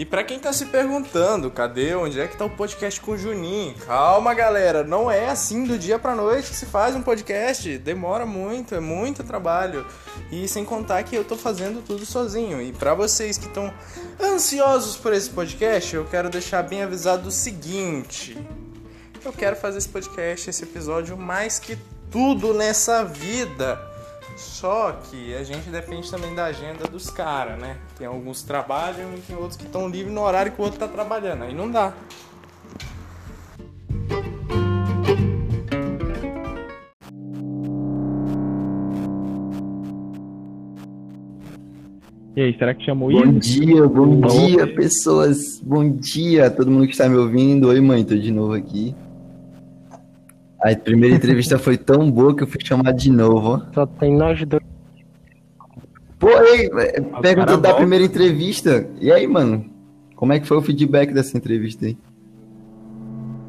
E para quem tá se perguntando, cadê, onde é que tá o podcast com o Juninho? Calma, galera, não é assim do dia pra noite que se faz um podcast. Demora muito, é muito trabalho. E sem contar que eu tô fazendo tudo sozinho. E para vocês que estão ansiosos por esse podcast, eu quero deixar bem avisado o seguinte: eu quero fazer esse podcast, esse episódio mais que tudo nessa vida só que a gente depende também da agenda dos caras, né? Tem alguns que trabalham e tem outros que estão livres no horário que o outro tá trabalhando. Aí não dá. E aí, será que chamou Bom Ivo? dia, bom Bom dia, dia. pessoas. Bom dia a todo mundo que está me ouvindo. Oi, mãe, tô de novo aqui. A primeira entrevista foi tão boa que eu fui chamado de novo, ó. Só tem nós dois. Pô, ei, é, perguntou cara da primeira entrevista. E aí, mano? Como é que foi o feedback dessa entrevista aí?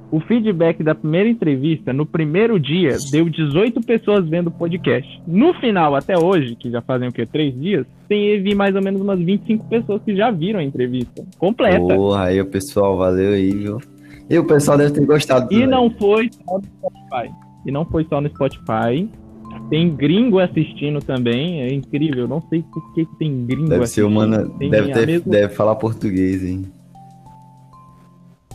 O feedback da primeira entrevista, no primeiro dia, deu 18 pessoas vendo o podcast. No final, até hoje, que já fazem o quê? Três dias, teve mais ou menos umas 25 pessoas que já viram a entrevista completa. Porra, aí, o pessoal, valeu aí, viu? E o pessoal deve ter gostado. E também. não foi só no Spotify. E não foi só no Spotify. Tem gringo assistindo também. É incrível. Não sei por que, que tem gringo Deve ser assistindo. humana. Tem Deve, a ter, mesma- deve falar português, hein?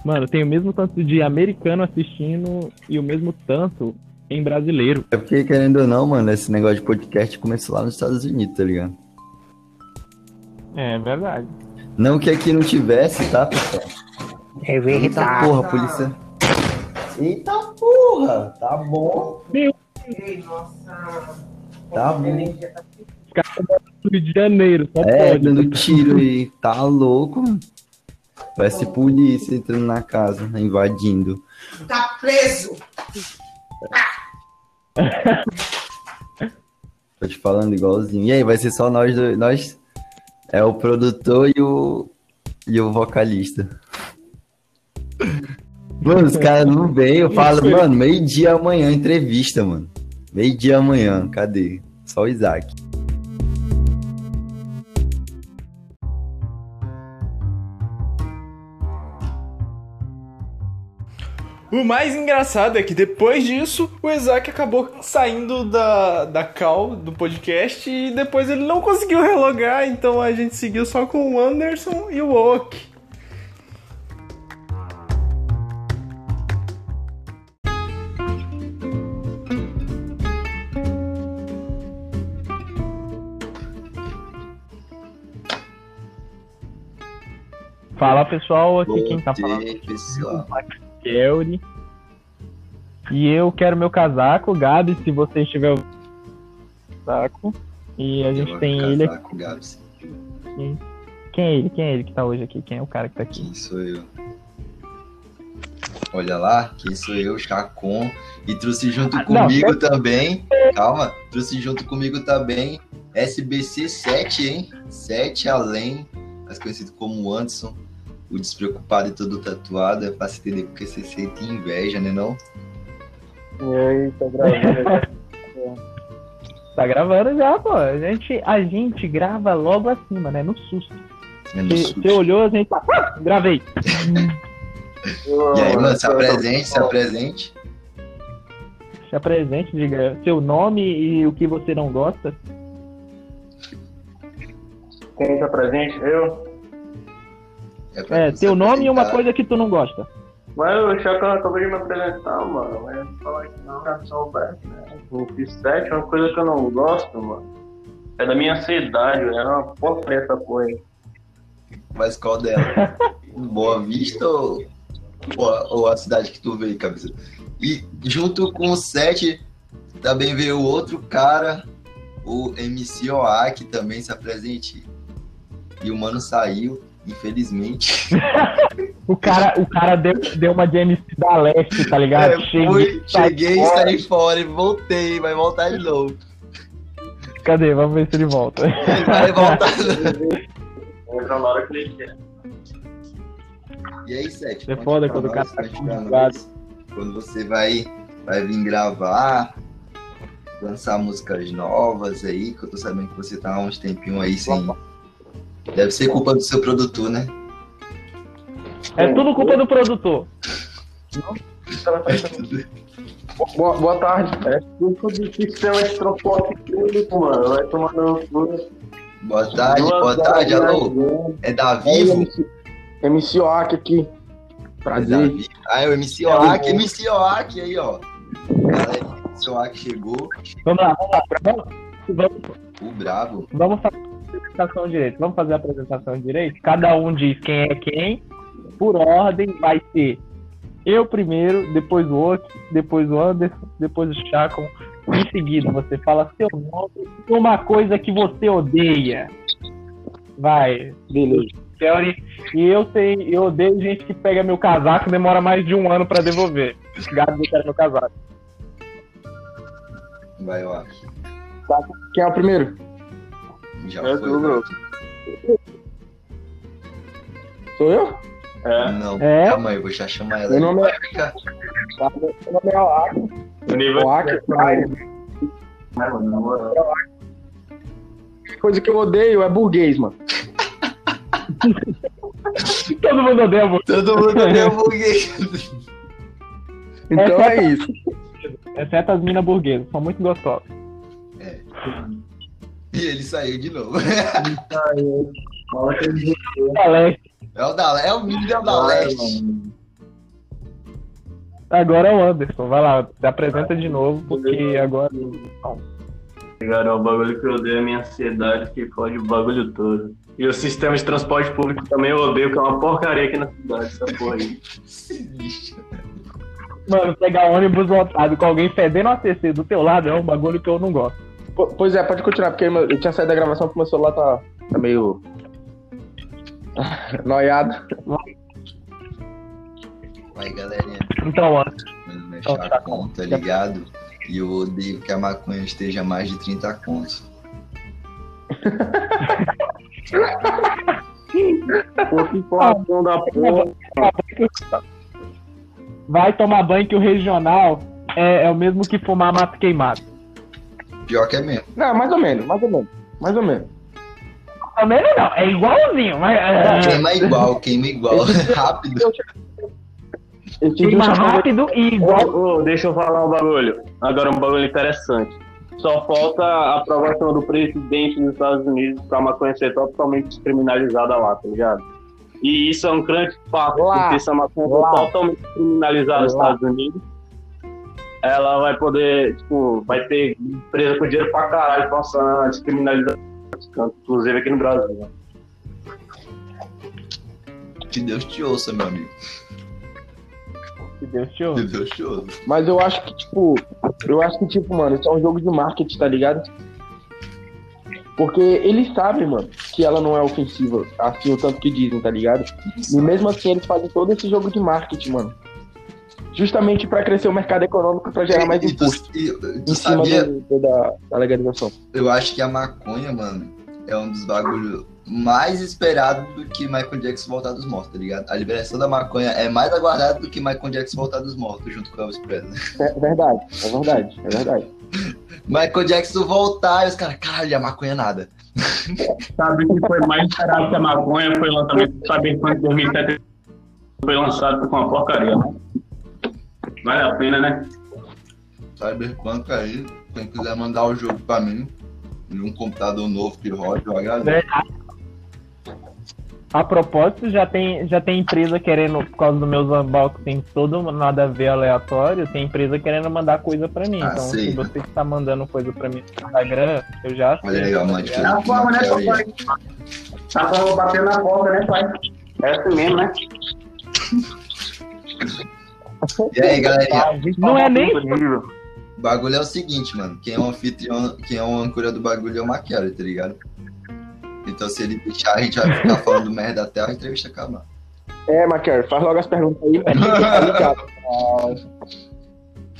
Mano, tem o mesmo tanto de americano assistindo e o mesmo tanto em brasileiro. É porque, querendo ou não, mano, esse negócio de podcast começou lá nos Estados Unidos, tá ligado? É verdade. Não que aqui não tivesse, tá, pessoal? É Eita verdade. porra, polícia. Eita porra, tá bom. Tá bom. Os caras Rio de Janeiro, só É, pode. dando tiro aí. Tá louco, mano. Parece polícia entrando na casa, invadindo. Tá preso! Tô te falando igualzinho. E aí, vai ser só nós dois. Nós é o produtor e o. e o vocalista. Mano, os caras não vêm. Eu falo, mano, meio-dia amanhã, entrevista, mano. Meio-dia amanhã, cadê? Só o Isaac. O mais engraçado é que depois disso, o Isaac acabou saindo da, da call do podcast e depois ele não conseguiu relogar, então a gente seguiu só com o Anderson e o Oak. Fala pessoal, aqui quem tá Bom falando dia, é pessoal. o Kelly. E eu quero meu casaco, Gabi, se você estiver casaco. E a gente tem ele aqui. Casaco, Gabs. Quem é ele? Quem é ele que tá hoje aqui? Quem é o cara que tá aqui? Quem sou eu? Olha lá, quem sou eu, Chacon. E trouxe junto Ah, comigo não, também. Calma, trouxe junto comigo também SBC 7, hein? 7 além, mais conhecido como Anderson. O despreocupado e todo tatuado. É fácil entender porque você sente inveja, né? Não? E aí, tá gravando. Tá gravando já, pô. A gente, a gente grava logo acima, né? No susto. É no Você susto. você olhou, a gente tá. "Ah, Gravei. E aí, mano, se apresente, se apresente. Se apresente, diga seu nome e o que você não gosta. Quem tá presente? Eu. É, você teu nome e uma coisa que tu não gosta. Mas o Chacão acabou de me apresentar, mano. Mas falar que não, soubesse, né? O F7 é uma coisa que eu não gosto, mano. É da minha cidade, né? É uma porcaria essa porra aí. Mas qual dela? Boa Vista ou, ou, a, ou a cidade que tu veio, cabeça? E junto com o 7, também veio outro cara, o MC OA, que também se apresente. E o mano saiu, infelizmente. O cara, o cara deu, deu uma de MC da Leste, tá ligado? É, fui, cheguei, fora. saí fora e voltei, vai voltar de novo. Cadê? Vamos ver se ele volta. Vai voltar. Entra na hora que ele quer. E aí, Sete? É foda quando o cara tá nós Quando você vai, vai vir gravar, lançar músicas novas aí, que eu tô sabendo que você tá há uns tempinhos aí sem. Deve ser culpa do seu produtor, né? É tudo culpa do produtor. Boa, boa tarde. É culpa do sistema de transporte público, mano. Vai tomar no cu. Boa tarde, Duas boa tarde, horas alô. viajando. É da É Vivo? MC, MC Oak aqui. É Prazer. Vivo. Ah, é o MC Oak, MC Oak aí, ó. Galera, MC Oak chegou, Vamos lá, vamos lá. Vamos, vamos, o brabo. vamos fazer a apresentação direito. Vamos fazer a apresentação direito? Cada um diz quem é quem. Por ordem, vai ser eu primeiro, depois o outro, depois o Anderson, depois o Chacon. Em seguida, você fala seu nome e uma coisa que você odeia. Vai, Beleza. Theory. E eu tenho, eu odeio gente que pega meu casaco e demora mais de um ano pra devolver. Gado que era meu casaco. Vai, Oak. Quem é o primeiro? Já É foi. tu, bro. Sou eu? É. Não, É? calma aí, vou já chamar ela. Meu nome é- ficar. Meu nome é Oak. O nível Oak. Mas, mano, na moral. Coisa que eu odeio é burguês, mano. Todo mundo odeia amor. Todo mundo é burguês. Então É. é isso. Exceto as minas burguesas, são muito gostosas. E ele saiu de novo. Fala que ele Alex, É o da é o Miguel da Leste. agora é o Anderson. Vai lá, se apresenta de novo, porque agora. Cara, é o bagulho que eu odeio é a minha ansiedade que fode o bagulho todo. E o sistema de transporte público também eu odeio, que é uma porcaria aqui na cidade, essa porra aí. Mano, pegar ônibus lotado com alguém fedendo ACC do teu lado é um bagulho que eu não gosto. Po- Pois é, pode continuar, porque eu tinha saído da gravação porque meu celular tá, tá meio. noiado. Vai, galerinha. Então. Meu nome é Então, tá Chacon, tá ligado? E eu odeio que a maconha esteja a mais de 30 contos. Puta informação da porra. Vai tomar banho que o regional é, é o mesmo que fumar mato queimado. Pior que é mesmo. Não, mais ou menos, mais ou menos. Mais ou menos. Também não, é igualzinho, mas. é, Queima igual, queima igual. Rápido. Queima rápido e igual. Ô, deixa eu falar um bagulho. Agora um bagulho interessante. Só falta a aprovação do presidente dos Estados Unidos pra maconha ser totalmente descriminalizada lá, tá ligado? E isso é um grande fato, Lá. porque se a maconha Lá. totalmente descriminalizada nos. Estados Unidos, ela vai poder, tipo, vai ter empresa com dinheiro pra caralho passando a descriminalizar inclusive aqui no Brasil. né? Que Deus te ouça, meu amigo. Que Deus te ouça. Que Deus te ouça. Mas eu acho que, tipo, eu acho que, tipo, mano, isso é um jogo de marketing, tá ligado? Porque eles sabem, mano, que ela não é ofensiva, assim, o tanto que dizem, tá ligado? E mesmo assim eles fazem todo esse jogo de marketing, mano. Justamente pra crescer o mercado econômico, pra gerar mais E imposto e tu em cima sabia? do- do- da, da legalização. Eu acho que a maconha, mano, é um dos bagulhos mais esperados do que Michael Jackson voltar dos mortos, tá ligado? A liberação da maconha é mais aguardada do que Michael Jackson voltar dos mortos, junto com Elvis Presley. É verdade, é verdade, é verdade. Michael Jackson voltar e os caras, caralho, a maconha é nada. Sabe o que foi mais esperado que a maconha foi o lançamento do Cyberpunk 2007 foi lançado com uma porcaria, né? Vale a pena, né? Cyberpunk aí, quem quiser mandar o jogo pra mim, e um computador novo que roda, eu agradeço. A propósito, já tem, já tem empresa querendo, por causa dos meus unboxings, todo nada a ver aleatório, tem empresa querendo mandar coisa pra mim. Ah, então, sei, se você que tá mandando coisa pra mim no Instagram, eu já sei. Olha aí, ó, tá diferença. É a forma, né, papai? A forma batendo na porta, né, pai? É assim mesmo, né? E aí, galerinha, Não é nem o bagulho é o seguinte, mano. Quem é o anfitrião, quem é o âncora do bagulho é o Maquiari, tá ligado? Então se ele deixar, a gente vai ficar falando merda até a entrevista acabar. É, Maquer, faz logo as perguntas aí, velho. Tá ligado?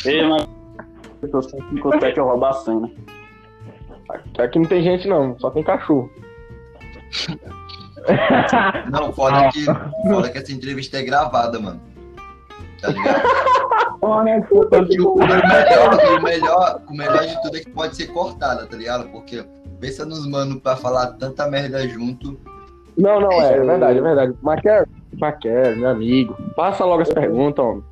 Ei, mas... Eu tô sem 57 eu roubar a cena. Aqui não tem gente, não, só tem cachorro. Não, foda que, foda que essa entrevista é gravada, mano. Tá ligado? E o, o melhor, o melhor, o melhor de tudo é que pode ser cortada, tá ligado? Porque pensa nos mano pra falar tanta merda junto. Não, não, é, é verdade, é verdade. Maquer, Paquera, meu amigo. Passa logo as perguntas, homem.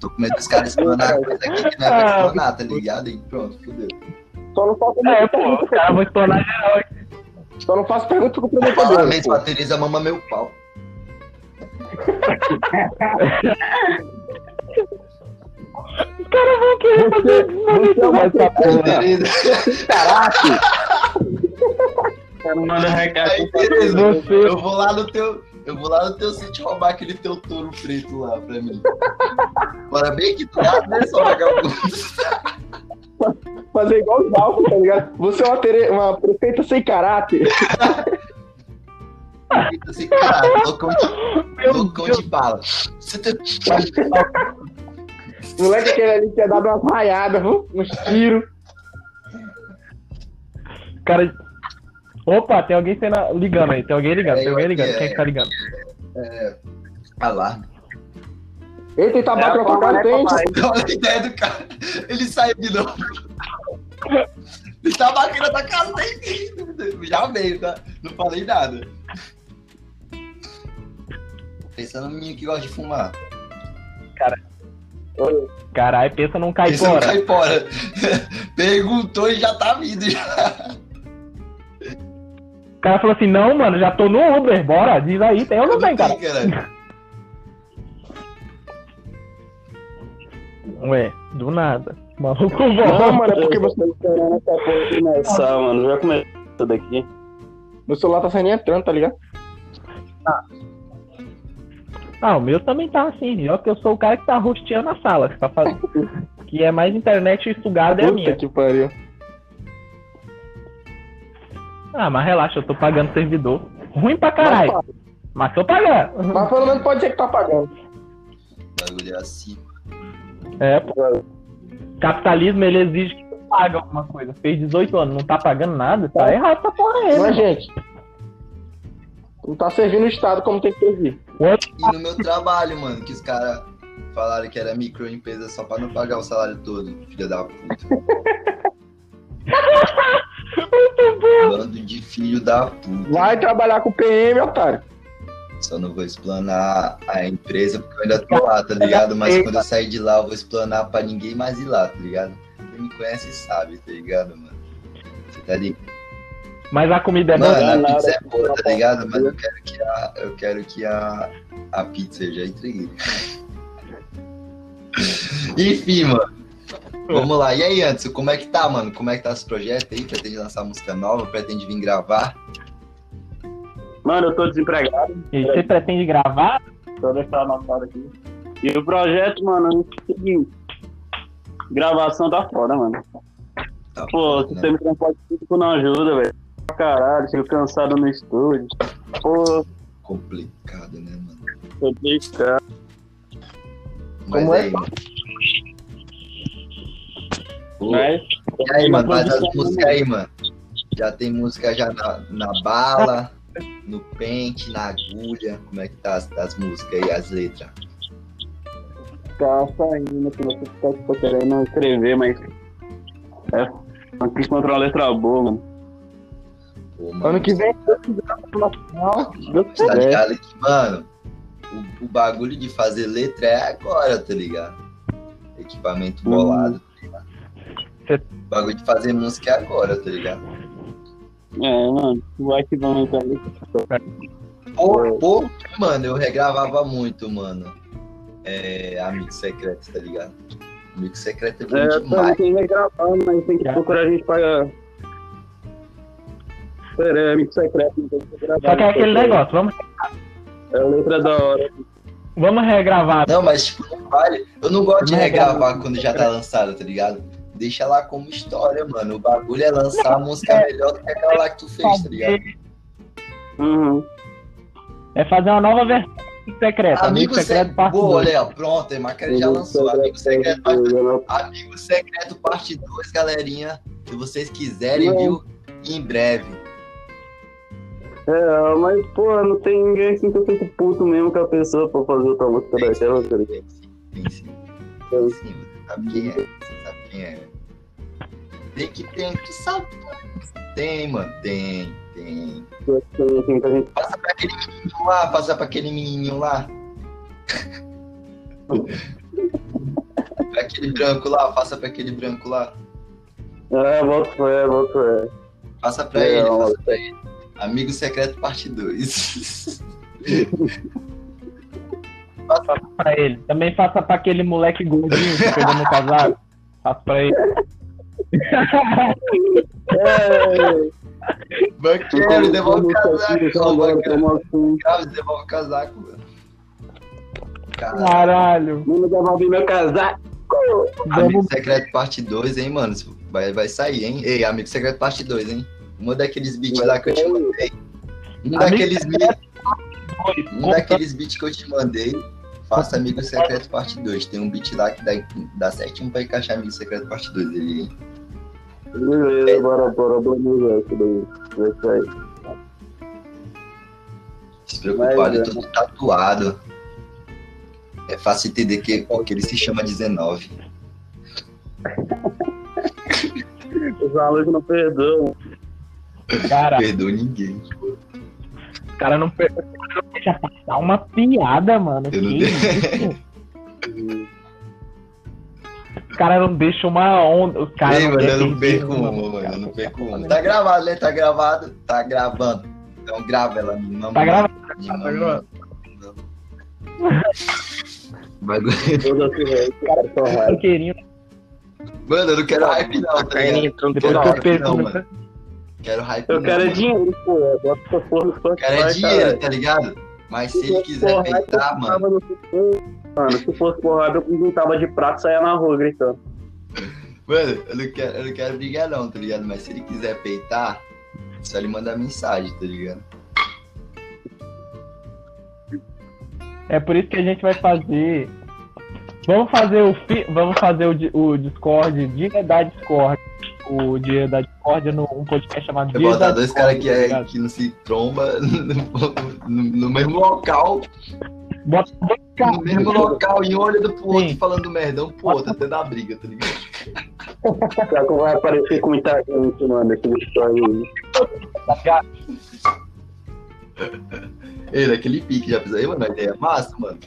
Tô com medo dos caras explanar coisa aqui que não é pra explanar, tá ligado? E pronto, fudeu. Só não faço É, pô, pergunta, os caras vão explanar geral aqui. Só não faço pergunta com o prometedor. Parabéns pra Tereza, mama meu pau. Os caras vão querer fazer. Você é Caraca! Cara, manda recado. aí, Tereza, Você- eu vou lá no teu. Eu vou lá no teu sítio roubar aquele teu touro preto lá pra mim. Bora bem aqui do lado, né, só vagabundo? Fazer igual os Dalton, tá ligado? Você é uma, tere... uma prefeita sem caráter. Assim, cara, loucão de, loucão de bala. Você tem... Moleque aquele ali tinha dado umas raiadas, uns tiros. Cara. Opa, tem alguém sendo... ligando aí. Tem alguém ligando, É, tem alguém ligando. aqui, Quem é. que tá ligando? Alarme. Eita, ele tá batendo na tua cara, tem. Olha a ideia do cara. Ele saiu de novo. Ele tá batendo na casa dele. Já veio, tá? Não falei nada. Pensando no menino que gosta de fumar. Caralho, pensa num Pensando no caipora. caipora. Perguntou e já tá vindo. Já. O cara falou assim: não, mano, já tô no Uber, bora, diz aí, tem ou não tem, cara? caralho. Ué, do nada. Maluco Não, mano, é porque você... esperando essa porra começar, mano. Já começou daqui. meu celular tá saindo entrando, tá ligado? Ah, o meu também tá assim, ó, que eu sou o cara que tá rosteando a sala, que, tá fazendo... que é mais internet sugada é a minha. que pariu. Ah, mas relaxa, eu tô pagando servidor. Ruim pra caralho, mas tô pagando. Mas pelo menos pode ser que tá pagando. O bagulho é assim. É, pô. Capitalismo, ele exige que você pague alguma coisa. Fez 18 anos, não tá pagando nada, tá errado essa porra aí, é, né? gente? Não tá servindo o Estado como tem que servir. E no meu trabalho, mano, que os caras falaram que era microempresa só pra não pagar o salário todo, filha da puta. Bando de filho da puta. Vai trabalhar com PM, otário. Só não vou explanar a empresa porque eu ainda tô lá, tá ligado? Mas quando eu sair de lá, eu vou explanar pra ninguém mais ir lá, tá ligado? Quem me conhece sabe, tá ligado, mano? Você tá ligado? Mas a comida é boa. Mano, a nada. pizza é boa, tá ligado? Mas eu quero que a, eu quero que a, a pizza eu já entreguei. Enfim, mano. Vamos lá. E aí, Anderson, como é que tá, mano? Como é que tá esse projeto aí? Pretende lançar música nova? Pretende vir gravar? Mano, eu tô desempregado. E você pretende gravar? Só deixar anotado aqui. E o projeto, mano, é o seguinte. Gravação tá foda, mano. Tá Pô, foda, né? sistema de transporte público não ajuda, velho. Pra Caralho, chego cansado no estúdio. Pô, Complicado, né, mano? complicado. Mas Como é aí, mano. Pô, Mas, E aí, mano, faz as músicas aí, mano. Já tem música já na, na bala, no pente, na agulha. Como é que tá as, as músicas aí, as letras? tá saindo, que você tá querendo escrever, mas. É. Não quis encontrar uma letra boa, mano. Pô, mano, Ano que vem, tá ligado que, mano, o, o bagulho de fazer letra é agora, tá ligado? Equipamento Hum. bolado, tá ligado? O bagulho de fazer música é agora, tá ligado? É, mano, vai que vamos então. Pô, pô, mano, eu regravava muito, mano. É, Amigo Secreto, tá ligado? Amigo Secreto é bom É, demais. tem que gravar, mas tem que procurar a gente pra. Pera, amigo secreto. Só que é aquele negócio, vamos, É a letra da hora. vamos regravar. Não, mas tipo, não vale. Eu não gosto de regravar quando já tá lançado, tá ligado? Deixa lá como história, mano. O bagulho é lançar a música é. melhor do que aquela lá que tu fez, tá ligado? Uhum. É fazer uma nova versão do secreto. Amigo, Amigo secreto, secreto. parte Boa, 2. Léo. Pronto, a Macaria já lançou. Amigo secreto, parte Amigo Secreto Parte 2, galerinha. Se vocês quiserem, Não. viu? Em breve. É, mas, pô, não tem ninguém assim que eu fico puto mesmo com a pessoa pra fazer outra música daquela, tá ligado? Tem sim, tem sim. Tem sim, você sabe quem é. Você sabe quem é. Tem que tem, tu sabe. Tem, mano. Tem, tem. Tem, assim, que a gente Passa pra aquele menininho lá, passa pra aquele menininho lá. pra aquele branco lá, passa pra aquele branco lá. É, boto fé, boto fé. Passa pra É, ele, ó. passa pra ele. Amigo Secreto Parte 2. Pra ele. Também faça pra aquele moleque gordinho que pegou no casaco. Faça pra ele. Banqueiro, devolve o casaco. Grave, devolve o casaco, mano. Caralho. Caralho. Não devolve meu casaco. Amigo. Secreto Parte 2, hein, mano? Vai, vai sair, hein? Ei, Amigo Secreto Parte 2, hein? Uma daqueles beats lá que eu te mandei. Um daqueles beats, um daqueles beats que eu te mandei. Faça Amigo Secreto Parte 2. Tem um beat lá que dá, dá certinho pra encaixar Amigo Secreto Parte 2 ele, hein? Beleza, bora, bora, bora, isso daí. Vai sair. Se preocupar, ele é todo tatuado. É fácil entender que, que ele se chama 19. Os alunos não perdoam. Cara, Perdoa ninguém. o cara não, per- cara não deixa passar uma piada, mano. Eu não Que de- isso? O cara não deixa uma onda. Os caras Ei, mano, eu não perco uma, mano. cara. Eu não perco uma. Tá gravado, né? Tá gravado? Tá gravando. Então grava ela, mama. Tá gravado? Me Tá mama. gravado. Bagulho. Toda cara. Banqueirinho. Mano, eu não quero hype não, tá entrando Depois Não, que eu não, não, mano. Quero hype Eu não, quero é mano. dinheiro, pô. Bota essa porra Spotify, Quero é caralho. dinheiro, tá ligado? Mas se ele quiser peitar, eu mano. Mano, se fosse porrada, eu pintava de prato e saia na rua gritando. Mano, eu não quero, eu não quero brigar não, tá ligado? Mas se ele quiser peitar, só ele mandar mensagem, tá ligado? É por isso que a gente vai fazer. Vamos fazer o fi... vamos fazer o, o Discord, Dia da Discord. O Dia da Discord no um podcast chamado Dia botar da dois caras que, tá é, ligado? que não se tromba no, no- no mesmo local, Bota dois no caras. mesmo local, e um olhando pro outro Sim. falando merdão pro outro, até dar briga, tá ligado? Será que vai aparecer com muita gente, mano, esse história aí? tá? Ei, naquele pique, já pensou? Ei, mano, a ideia é massa, mano.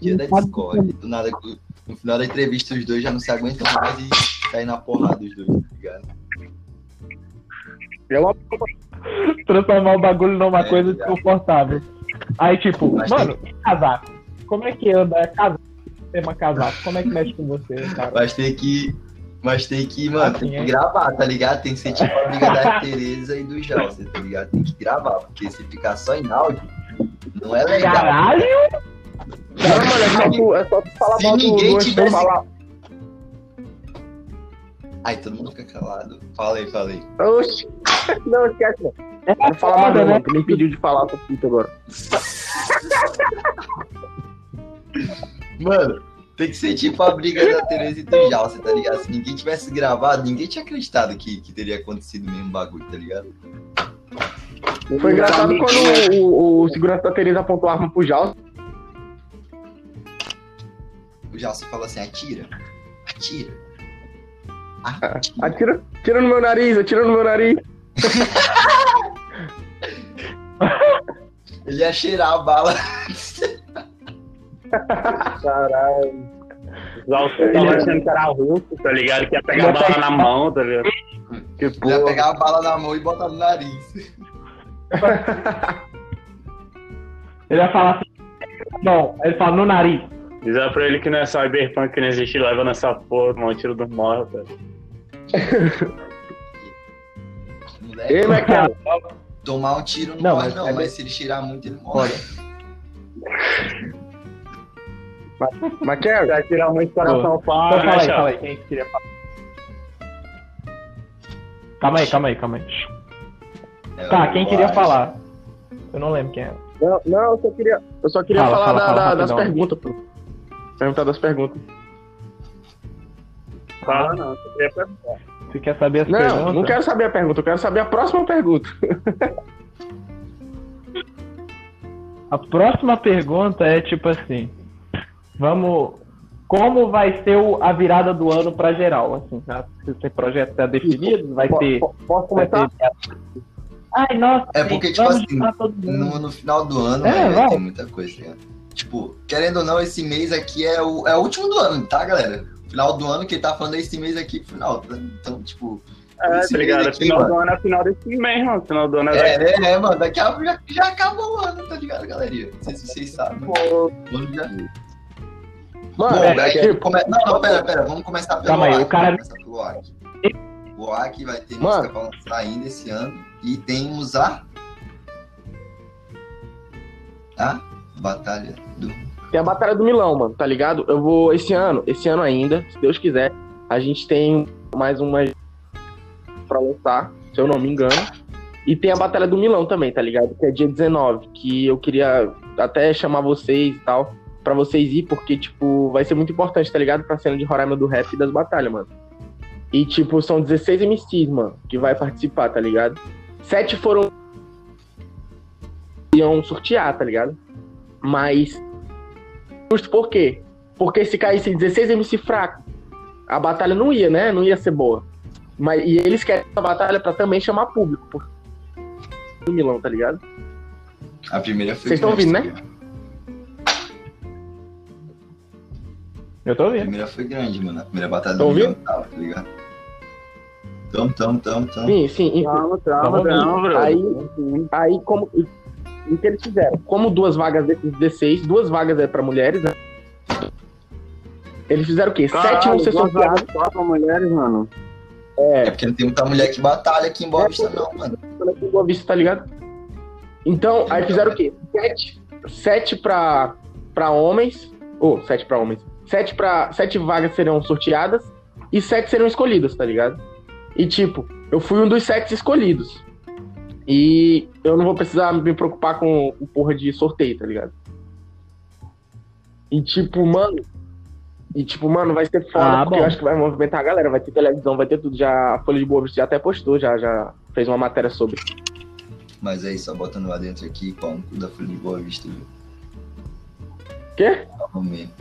Dia da Discord. Do nada, no final da entrevista, os dois já não se aguentam mais e saem na porrada os dois, ligado? Transformar o bagulho numa É, coisa ligado. desconfortável. Aí, tipo, Mas mano, e casaco? Como é que anda? É casaco. Tema casaco. Como é que mexe com você, cara? Mas tem que. Mas tem que, mano, tem Assim, que é. gravar, tá ligado? Tem que ser tipo a amiga da Tereza e do Jalcer, tá ligado? Tem que gravar, porque se ficar só em áudio, não é legal. Caralho! Não, mano, é só tu, é só tu falar Se mal do, ninguém do tivesse- falar. Aí todo mundo fica calado. Fala aí, fala aí. Oxi. Não, esquece, não. É Não fala mais, não, né? mano. Tu me impediu de falar essa puta agora. Mano, tem que ser tipo a briga da Tereza e do Jalcer, tá ligado? Se ninguém tivesse gravado, ninguém tinha acreditado que, que teria acontecido o mesmo bagulho, tá ligado? Foi engraçado quando o, o, o segurança da Tereza apontou a arma pro Jaus. O Jalcer falou assim: atira, atira. Ah, Atira. Atira, atira no meu nariz, atira no meu nariz. Ele ia cheirar a bala. Caralho. Você tava achando que era russo, tá ligado? Que ia pegar a ia bala na mão, tá ligado? Que Ele ia porra. pegar a bala na mão e botar no nariz. Ele vai falar assim. Não, ele fala no nariz. Dizer pra ele que não é cyberpunk, que não existe leva nessa porra, mano, tiro do morro, velho. Moleque, Ei, Maquel. tomar um tiro não, Não, morre, não, é mas se ele tirar muito, ele morre. Maquel. Vai tirar muito coração Então fala né, aí, fala aí. Quem que queria falar? Calma aí, calma aí, calma aí. É, Tá, eu quem queria acho. falar? Eu não lembro quem é. Não, não, eu só queria, eu só queria Fala, falar fala, da- fala, da- das perguntas, pô. Perguntar das perguntas. Fala não, eu queria perguntar. Você quer saber as Não, perguntas? não quero saber a pergunta, eu quero saber a próxima pergunta. A próxima pergunta é tipo assim: Vamos. Como vai ser o- a virada do ano pra geral? Assim? Se esse projeto está definido, vai ter. po- Posso Vai começar? ter Ai, nossa, É porque, tipo assim. No, no final do ano, É, né, vai. tem muita coisa, né? Tipo, querendo ou não, esse mês aqui é o, é o último do ano, tá, galera? Final do ano, que ele tá falando é esse mês aqui, final. Então, tipo. É, tá ligado? aqui, Final mano. do ano é final desse mês, mano. Final do ano é. É, é, é, mano, daqui a pouco já, já acabou o ano, tá ligado, galerinha? Não sei se vocês sabem. Pô, O ano já. Mano, Bom, é, tipo, come- Não, não, pera, pera, vamos começar pelo Calma aí, o cara- vamos começar pelo OAK. O OAK vai ter Mano. música pra lançar ainda esse ano. E temos a. A Batalha do. Tem a Batalha do Milão, mano, tá ligado? Eu vou esse ano, esse ano ainda, se Deus quiser, a gente tem mais uma pra lançar, se eu não me engano. E tem a Batalha do Milão também, tá ligado? Que é dia 19, que eu queria até chamar vocês e tal, pra vocês ir, porque, tipo, vai ser muito importante, tá ligado? Pra cena de Roraima do rap e das batalhas, mano. E, tipo, são 16 MCs, mano, que vai participar, tá ligado? Sete foram. iam sortear, tá ligado? Mas Justo por quê? Porque se caísse 16 MC fraco, a batalha não ia, né? Não ia ser boa. Mas, e eles querem essa batalha pra também chamar público. Por... Do Milão, tá ligado? A primeira foi. Vocês estão ouvindo, né? Eu tô A ouvindo. primeira foi grande, mano. A primeira batalha Tão do ouvindo? Milão tava, tá ligado? Tamo, tamo, tamo, tamo. Sim, sim. calma, calma, calma. Aí- Aí, como. O que eles fizeram? Como duas vagas desses 16, duas vagas é pra mulheres, né? Eles fizeram o quê? Sete vão ser sorteados. só pra mulheres, mano. É porque não tem muita mulher que batalha aqui em Boa Vista, não, mano. aqui em Boa Vista, tá ligado? Então, aí fizeram o quê? Sete, sete pra, pra homens. Ou, sete pra homens. Sete, pra, sete vagas serão sorteadas e sete serão escolhidas, tá ligado? E tipo, eu fui um dos sete escolhidos. E eu não vou precisar me preocupar com o porra de sorteio, tá ligado? E tipo, mano. E tipo, mano, vai ser foda, Ah, porque bom. eu acho que vai movimentar a galera, vai ter televisão, vai ter tudo. Já a Folha de Boa Vista já até postou, já, já fez uma matéria sobre. Mas aí, só botando lá dentro aqui, pau no cu da Folha de Boa Vista, viu? Quê?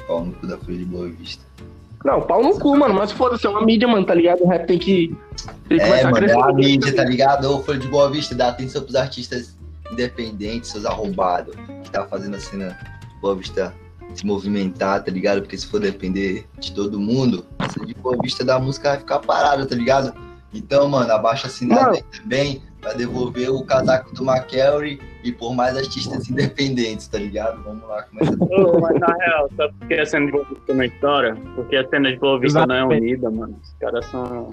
Pau no cu da Folha de Boa Vista. Não, pau no cu, mano. Mas foda-se, é uma mídia, mano, tá ligado? O rap tem que, tem que É, a mano, é a mídia, tá ligado? Ô, Folha de Boa Vista, dá atenção pros artistas independentes, seus arrombados, que tá fazendo a cena de Boa Vista se movimentar, tá ligado? Porque se for depender de todo mundo, a cena de Boa Vista da música vai ficar parada, tá ligado? Então, mano, abaixa assinado Mano. aí também pra devolver o casaco do McKelry e por mais artistas independentes, tá ligado? Vamos lá, começa Ô, mas na real, sabe por que a cena de Boa Vista não estoura? Porque a cena de Boa Vista não é Exatamente. unida, mano. Os caras são.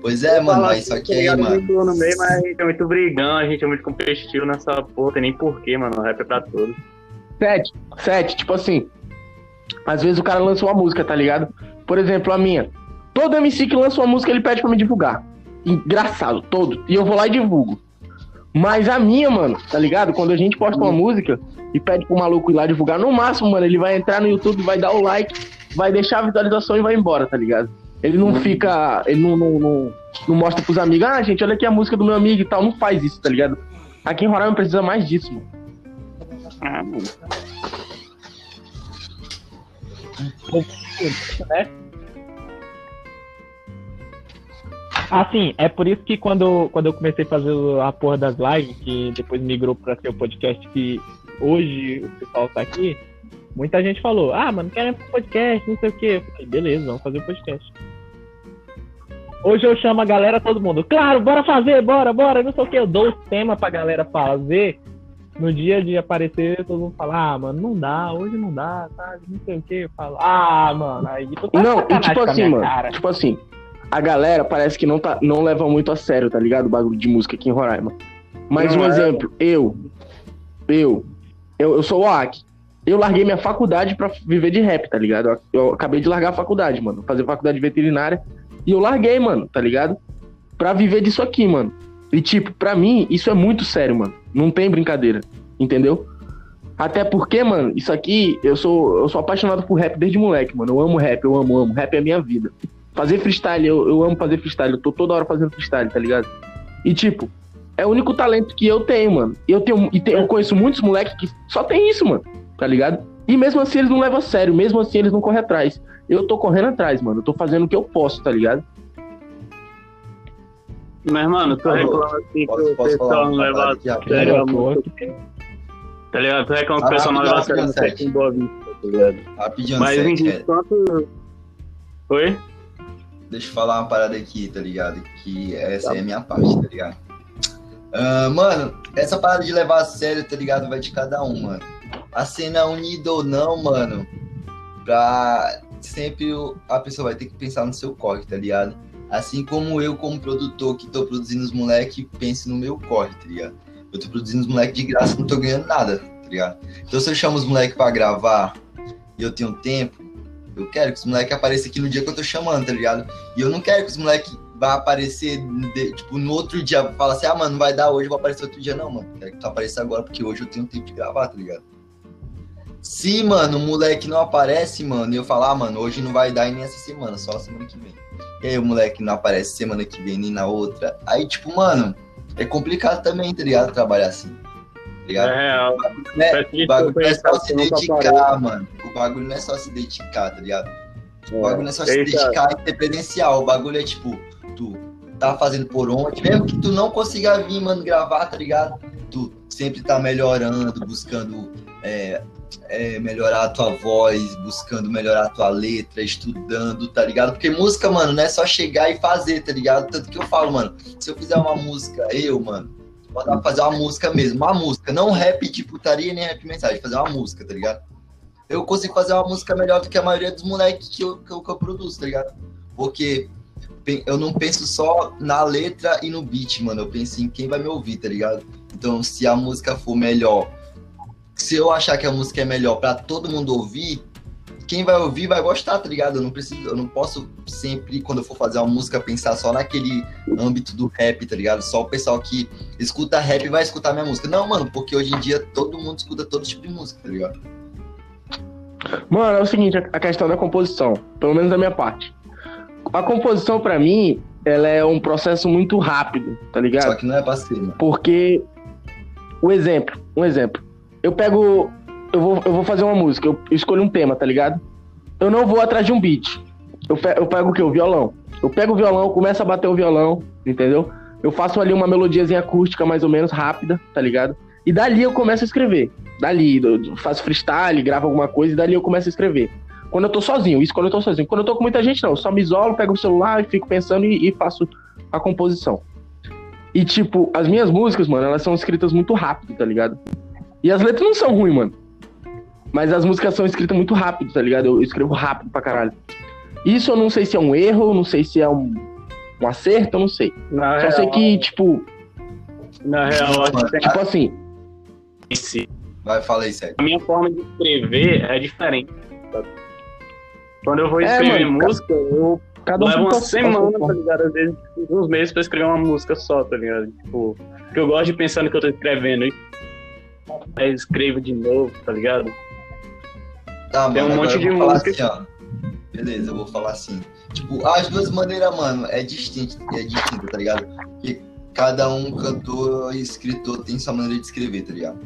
Pois é, mano, mas assim, só que tá aí, mano. Muito no meio, mas a gente é muito brigão, a gente é muito competitivo nessa porra, tem nem porquê, mano. O rap é pra todos. Sete, sete, tipo assim. Às vezes o cara lança uma música, tá ligado? Por exemplo, a minha. Todo MC que lança uma música, ele pede pra me divulgar. Engraçado, todo. E eu vou lá e divulgo. Mas a minha, mano, tá ligado? Quando a gente posta uma música e pede pro maluco ir lá divulgar, no máximo, mano, ele vai entrar no YouTube, vai dar o like, vai deixar a visualização e vai embora, tá ligado? Ele não fica. Ele não, não, não, não mostra pros amigos, ah, gente, olha aqui a música do meu amigo e tal. Não faz isso, tá ligado? Aqui em Roraima precisa mais disso, mano. Ah, mano. Assim, é por isso que quando, quando eu comecei a fazer a porra das lives, que depois migrou pra ser o podcast que hoje o pessoal tá aqui, muita gente falou, ah, mano, quero podcast, não sei o quê. Eu falei, beleza, vamos fazer o podcast. Hoje eu chamo a galera, todo mundo, claro, bora fazer, bora, bora, não sei o que. Eu dou o tema pra galera fazer. No dia de aparecer, todo mundo fala, ah, mano, não dá, hoje não dá, sabe? Não sei o que. Eu falo, ah, mano, aí tu tá Não, e tipo assim, mano. cara. Tipo assim, a galera parece que não, tá, não leva muito a sério, tá ligado? O bagulho de música aqui em Roraima. Mas Não um é. exemplo, eu, eu, eu, eu sou o OAK. Eu larguei minha faculdade pra viver de rap, tá ligado? Eu, eu acabei de largar a faculdade, mano. Fazer faculdade de veterinária. E eu larguei, mano, tá ligado? Pra viver disso aqui, mano. E tipo, pra mim, isso é muito sério, mano. Não tem brincadeira. Entendeu? Até porque, mano, isso aqui, eu sou, eu sou apaixonado por rap desde moleque, mano. Eu amo rap, eu amo, amo. Rap é a minha vida. Fazer freestyle, eu, eu amo fazer freestyle. Eu tô toda hora fazendo freestyle, tá ligado? E tipo, é o único talento que eu tenho, mano. Eu tenho, e te- eu conheço muitos moleques que só tem isso, mano. Tá ligado? E mesmo assim eles não levam a sério, mesmo assim eles não correm atrás. Eu tô correndo atrás, mano. Eu tô fazendo o que eu posso, tá ligado? Mas, mano, tu reclama assim que posso- o pessoal não leva a sério a música. Tá ligado? Tu reclama que o Ah, pessoal não leva a sério a música Vista, tá? Rapidinho, Mas, enfim, quanto... Oi? Deixa eu falar uma parada aqui, tá ligado? Que essa é a minha parte, tá ligado? Ah, mano, essa parada de levar a sério, tá ligado? Vai de cada um, mano. A cena unida ou não, mano, pra sempre a pessoa vai ter que pensar no seu corre, tá ligado? Assim como eu, como produtor que tô produzindo os moleques, penso no meu corre, tá ligado? Eu tô produzindo os moleques de graça, não tô ganhando nada, tá ligado? Então se eu chamo os moleques pra gravar e eu tenho tempo, eu quero que os moleques apareçam aqui no dia que eu tô chamando, tá ligado? E eu não quero que os moleques vá aparecer, de- tipo, no outro dia, fala assim, ah, mano, não vai dar hoje, vou aparecer outro dia. Não, mano, quero que tu apareça agora, porque hoje eu tenho tempo de gravar, tá ligado? Se, mano, o moleque não aparece, mano, e eu falar, ah, mano, hoje não vai dar e nem essa semana, só semana que vem. E aí o moleque não aparece semana que vem, nem na outra. Aí, tipo, mano, é complicado também, tá ligado? Trabalhar assim. Ligado? É real. Né? Peço O bagulho não é só se dedicar, mano. O bagulho não é só se dedicar, tá ligado? O bagulho não é só se dedicar e ter presencial. O bagulho é tipo, tu tá fazendo por onde, mesmo que tu não consiga vir, mano, gravar, tá ligado? Tu sempre tá melhorando, buscando é, é, melhorar a tua voz, buscando melhorar a tua letra, estudando, tá ligado? Porque música, mano, não é só chegar e fazer, tá ligado? Tanto que eu falo, mano, se eu fizer uma música, eu, mano, vou dar pra fazer uma música mesmo, uma música, não rap de putaria nem rap mensagem, fazer uma música, tá ligado? Eu consigo fazer uma música melhor do que a maioria dos moleques que eu, que eu, que eu produzo, tá ligado? Porque eu não penso só na letra e no beat, mano. Eu penso em quem vai me ouvir, tá ligado? Então, se a música for melhor, se eu achar que a música é melhor pra todo mundo ouvir, quem vai ouvir vai gostar, tá ligado? Eu não preciso, eu não posso sempre, quando eu for fazer uma música, pensar só naquele âmbito do rap, tá ligado? Só o pessoal que escuta rap vai escutar minha música. Não, mano, porque hoje em dia todo mundo escuta todo tipo de música, tá ligado? Mano, é o seguinte, a questão da composição, pelo menos da minha parte. A composição, pra mim, ela é um processo muito rápido, tá ligado? Só que não é pra mano. Porque o exemplo, um exemplo. Eu pego, eu vou, eu vou fazer uma música, eu escolho um tema, tá ligado? Eu não vou atrás de um beat. Eu, eu pego o quê? O violão. Eu pego o violão, começo a bater o violão, entendeu? Eu faço ali uma melodiazinha acústica mais ou menos rápida, tá ligado? E dali eu começo a escrever. Dali, eu faço freestyle, gravo alguma coisa e dali eu começo a escrever. Quando eu tô sozinho, isso quando eu tô sozinho. Quando eu tô com muita gente, não. Eu só me isolo, pego o celular e fico pensando e, e faço a composição. E, tipo, as minhas músicas, mano, elas são escritas muito rápido, tá ligado? E as letras não são ruins, mano. Mas as músicas são escritas muito rápido, tá ligado? Eu escrevo rápido pra caralho. Isso eu não sei se é um erro, não sei se é um, um acerto, eu não sei. Na Só real, sei que, tipo, na real, acho que tem tipo assim, esse- Vai, fala aí, sério. a minha forma de escrever é diferente. sabe? Quando eu vou É, escrever mano, música, eu cada um uma semana, tá ligado? Às vezes tipo, uns meses pra escrever uma música só, tá ligado? Tipo, porque eu gosto de pensar no que eu tô escrevendo. E aí escrevo de novo, tá ligado? Tá, mano, Tem um monte eu de vou falar música. assim, ó. Beleza, eu vou falar assim. Tipo, as duas maneiras, mano, é distinto, é distinto, tá ligado? Porque cada um cantor e escritor tem sua maneira de escrever, tá ligado?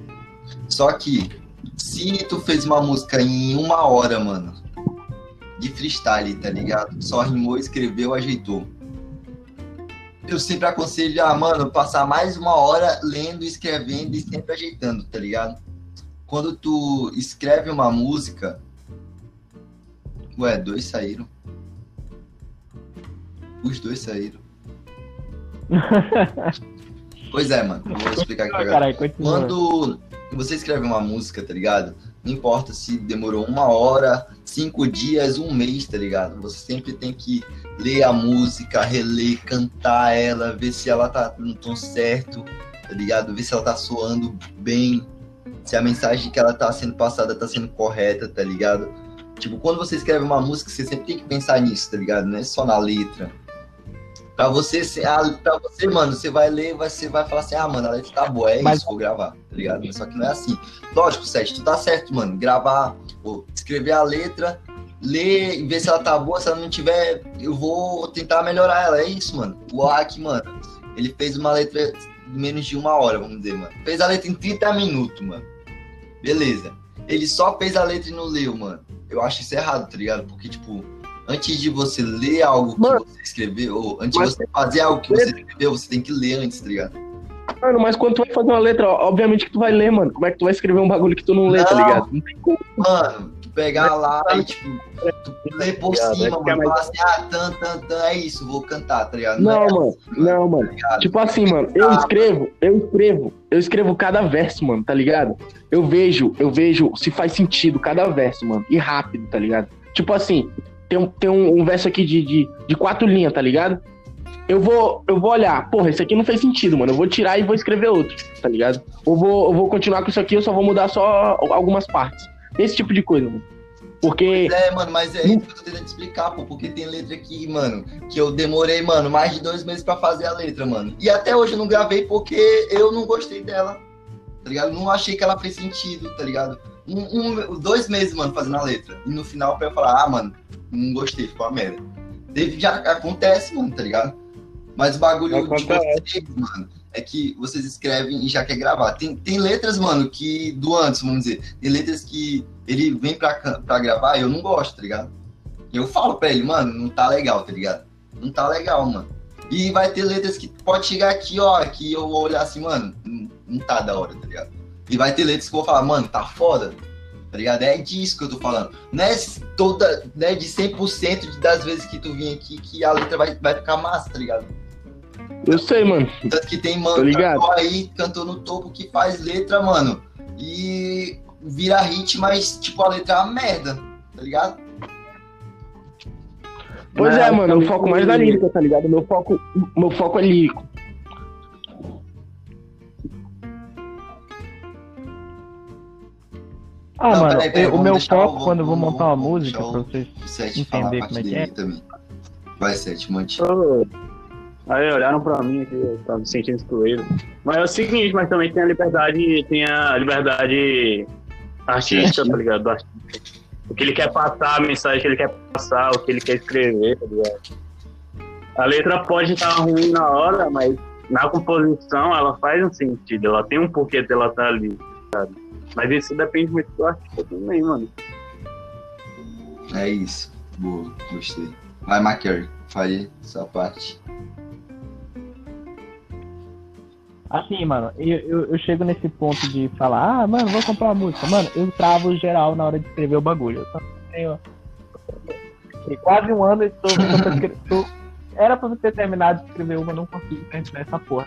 Só que, se tu fez uma música em uma hora, mano, de freestyle, tá ligado? Só rimou, escreveu, ajeitou. Eu sempre aconselho, ah, mano, passar mais uma hora lendo, escrevendo e sempre ajeitando, tá ligado? Quando tu escreve uma música. Ué, dois saíram. Os dois saíram. Pois é, mano. Vou explicar aqui pra continua. Quando você escreve uma música, tá ligado? Não importa se demorou uma hora, cinco dias, um mês, tá ligado? Você sempre tem que ler a música, reler, cantar ela, ver se ela tá no tom certo, tá ligado? Ver se ela tá soando bem, se a mensagem que ela tá sendo passada tá sendo correta, tá ligado? Tipo, quando você escreve uma música, você sempre tem que pensar nisso, tá ligado? Não é só na letra. Pra você, ah, pra você, mano, você vai ler, você vai falar assim, ah, mano, a letra tá boa, é Mas- isso, vou gravar, tá ligado? Só que não é assim. Lógico, Sete, tu tá certo, mano. Gravar, ou escrever a letra, ler e ver se ela tá boa, se ela não tiver, eu vou tentar melhorar ela. É isso, mano. O Aki, mano, ele fez uma letra em menos de uma hora, vamos dizer, mano. Fez a letra em 30 minutos, mano. Beleza. Ele só fez a letra e não leu, mano. Eu acho isso errado, tá ligado? Porque, tipo, antes de você ler algo que Mano. você escreveu, ou antes de você fazer algo que você escreveu, você tem que ler antes, tá ligado? Mano, mas quando tu vai fazer uma letra, ó, obviamente que tu vai ler, mano. Como é que tu vai escrever um bagulho que tu não lê, tá Não. ligado? Não tem como. Mano, pegar lá e, tipo, tu lê por é cima, é mano, falar assim, ah, tan, tan, tan, é isso, vou cantar, tá ligado? Não, é mano. assim, Não, mano. tá? Tipo assim, mano, eu escrevo, eu escrevo, eu escrevo cada verso, mano, tá ligado? Eu vejo, eu vejo se faz sentido cada verso, mano, e rápido, tá ligado? Tipo assim, tem um, tem um, um verso aqui de, de, de quatro linhas, tá ligado? Eu vou, eu vou olhar, porra, isso aqui não fez sentido, mano. Eu vou tirar e vou escrever outro, tá ligado? Ou vou, eu vou continuar com isso aqui, eu só vou mudar só algumas partes. Esse tipo de coisa, mano. Porque. É, mano, mas é isso que eu tô tentando explicar, pô, porque tem letra aqui, mano, que eu demorei, mano, mais de dois meses pra fazer a letra, mano. E até hoje eu não gravei porque eu não gostei dela, tá ligado? Não achei que ela fez sentido, tá ligado? Um, um- dois meses, mano, fazendo a letra. E no final pra eu falar, ah, mano, não gostei, ficou uma merda. Teve- Já acontece, mano, tá ligado? Mas o bagulho de Acontece. vocês, mano, é que vocês escrevem e já quer gravar. Tem, tem letras, mano, que do antes, vamos dizer, tem letras que ele vem pra, pra gravar e eu não gosto, tá ligado? Eu falo pra ele, mano, não tá legal, tá ligado? Não tá legal, mano. E vai ter letras que pode chegar aqui, ó, que eu vou olhar assim, mano, não, não tá da hora, tá ligado? E vai ter letras que eu vou falar, mano, tá foda, tá ligado? É disso que eu tô falando. Não é toda, né, de 100% das vezes que tu vir aqui que a letra vai, vai ficar massa, tá ligado? Eu sei, mano. Tanto que tem mano aí, cantor no topo, que faz letra, mano, e vira hit, mas tipo, a letra é uma merda, tá ligado? Pois Mas é, mano, eu foco mais na lírica, tá ligado? Meu foco, meu foco é lírico. Ah, Não, mano, peraí, peraí, o meu foco o- quando eu vou montar uma música, pra vocês O Sete falar a Entender parte como é que dele é? também. Vai, Sete, mante. Aí olharam pra mim aqui, eu tava me sentindo excluído. Mas é o seguinte, mas também tem a liberdade, tem a liberdade artística, tá ligado? Do artista. O que ele quer passar, a mensagem que ele quer passar, o que ele quer escrever, tá ligado? A letra pode estar ruim na hora, mas na composição ela faz um sentido, ela tem um porquê dela estar ali, sabe? Mas isso depende muito do artista também, mano. É isso. Boa, gostei. Vai, McCary, fale sua parte. Assim, mano, eu, eu, eu chego nesse ponto de falar, ah, mano, vou comprar uma música. Mano, eu travo geral na hora de escrever o bagulho. Eu tenho. Tem quase um ano eu estou. Era pra ter terminado de escrever uma, não consigo terminar essa porra.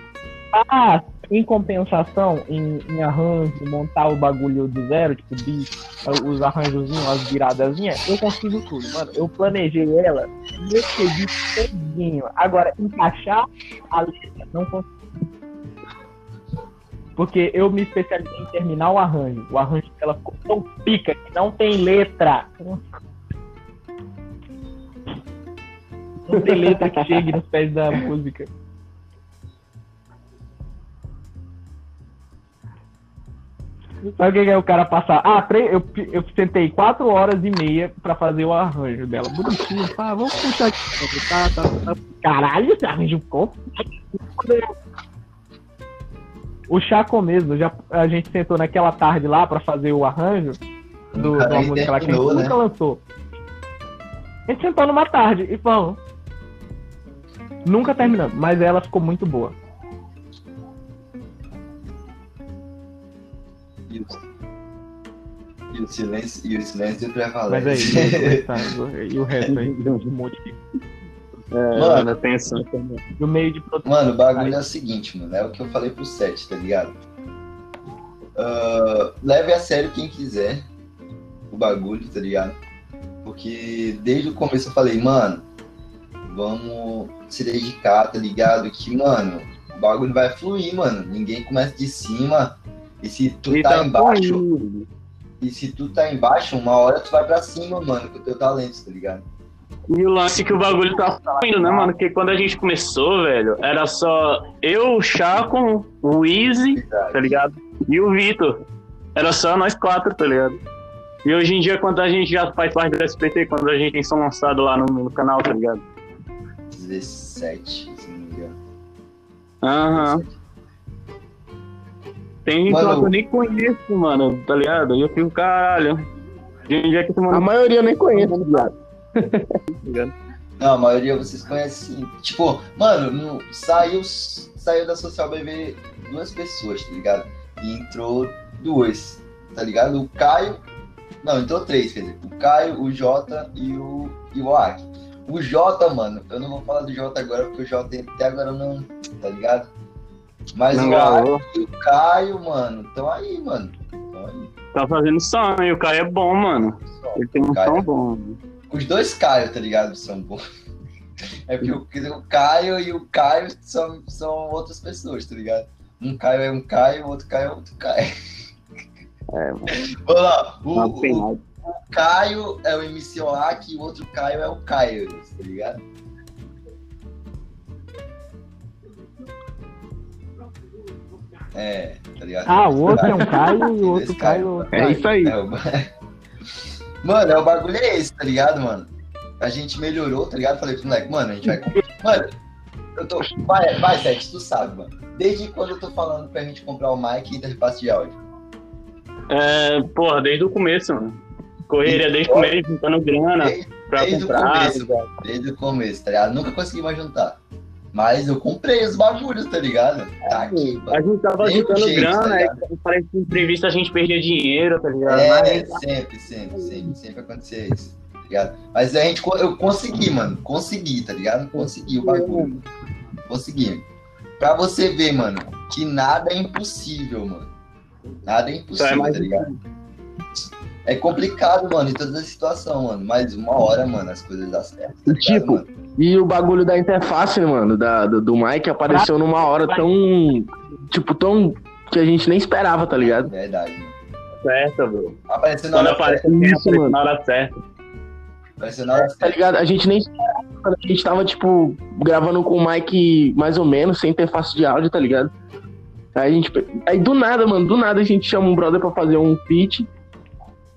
Ah, em compensação, em, em arranjo, montar o bagulho do zero, tipo, de, os arranjozinhos, as viradazinhas, eu consigo tudo, mano. Eu planejei ela eu escrevi todinho. Agora, encaixar a letra, não consigo. Porque eu me especializei em terminar o arranjo. O arranjo dela ficou tão pica que não tem letra. Não tem letra que chegue nos pés da música. Sabe o que é o cara passar? Ah, eu, eu sentei quatro horas e meia pra fazer o arranjo dela. Bonitinho. Ah, vamos puxar aqui. Tá, tá, tá. Caralho, esse arranjo ficou o Chaco mesmo, já, a gente sentou naquela tarde lá pra fazer o arranjo do, nem música lá que a gente né? nunca lançou. A gente sentou numa tarde e falou. Nunca terminamos, mas ela ficou muito boa. E o, e o silêncio, e o silêncio Mas prevalece. aí, e o resto aí, um monte de. É, Mano. atenção também. Do meio de produção. Mano, o bagulho é o seguinte, mano. É o que eu falei pro Sete, tá ligado? Ah, leve a sério quem quiser o bagulho, tá ligado? Porque desde o começo eu falei, mano, vamos se dedicar, tá ligado? Que, mano, o bagulho vai fluir, mano. Ninguém começa de cima. E se tu E tá tá embaixo, fluindo. e se tu tá embaixo, uma hora tu vai pra cima, mano, com o teu talento, tá ligado? E o lance que o bagulho tá fluindo, né, mano? Porque quando a gente começou, velho, era só eu, o Chaco, o Easy, tá ligado? E o Vitor. Era só nós quatro, tá ligado? E hoje em dia, quando a gente já faz parte do SPT, quando a gente tem som lançado lá no, no canal, tá ligado? 17, se não me engano. Aham. Tem gente Mano, lá que eu nem conheço, mano, tá ligado? E eu fico, caralho. De onde é que esse A maioria eu nem conheço, viado. Não, a maioria vocês conhecem. Tipo, mano, no- saiu, saiu da Social BV duas pessoas, tá ligado? E entrou duas, tá ligado? O Caio. Não, entrou três, quer dizer. O Caio, o Jota e o, e o Aki. O Jota, mano, eu não vou falar do Jota agora, porque o Jota até agora não. Tá ligado? Mas Não o. Aki e o Caio, mano, estão aí, mano. Tão aí. Tá fazendo som e o cara é bom, mano. Ele tem um Caio. som bom. Os dois Caio, tá ligado? São bons. É porque o, o Caio e o Caio são, são outras pessoas, tá ligado? Um Caio é um Caio, o outro Caio é outro Caio. É, mano. Vamos lá. O, o penada. Caio é o MC Oak e o outro Caio é o Caio, tá ligado? É, tá ligado? Ah, o outro é um Caio e o outro Esse Caio. É isso aí. É, o... Mano, é o bagulho é esse, tá ligado, mano? A gente melhorou, tá ligado? Falei pro moleque, mano, a gente vai. Mano, eu tô. Vai, vai, Sete, tu sabe, mano. Desde quando eu tô falando pra gente comprar o mic e interface de áudio? É, porra, desde o começo, mano. Correria desde o começo, juntando grana Desde, pra desde o comprar. começo. tá desde o começo, tá ligado? Nunca consegui mais juntar. Mas eu comprei os bagulhos, tá ligado? Tá aqui, A gente tava juntando tá grana, aí ligado? parece que imprevisto a gente perdia dinheiro, tá ligado? É, Mas- sempre, sempre, sempre, sempre acontecia isso, tá ligado? Mas a gente, eu consegui, mano, consegui, tá ligado? Consegui o bagulho, consegui. Pra você ver, mano, que nada é impossível, mano. Nada é é impossível, tá ligado? É complicado, mano, em toda a situação, mano. Mas uma hora, mano, as coisas dão certo, tá Tipo, mano? E o bagulho da interface, mano, da, do, do Mike apareceu numa hora tão. Tipo, tão. que a gente nem esperava, tá ligado? Verdade, mano. certa, bro. Apareceu na Quando hora aparece certa. Isso, mano. na hora certa. Apareceu na hora Tá certa. ligado? A gente nem esperava. A gente tava, tipo, gravando com o Mike mais ou menos, sem interface de áudio, tá ligado? Aí a gente. Aí do nada, mano, do nada a gente chama um brother pra fazer um pitch.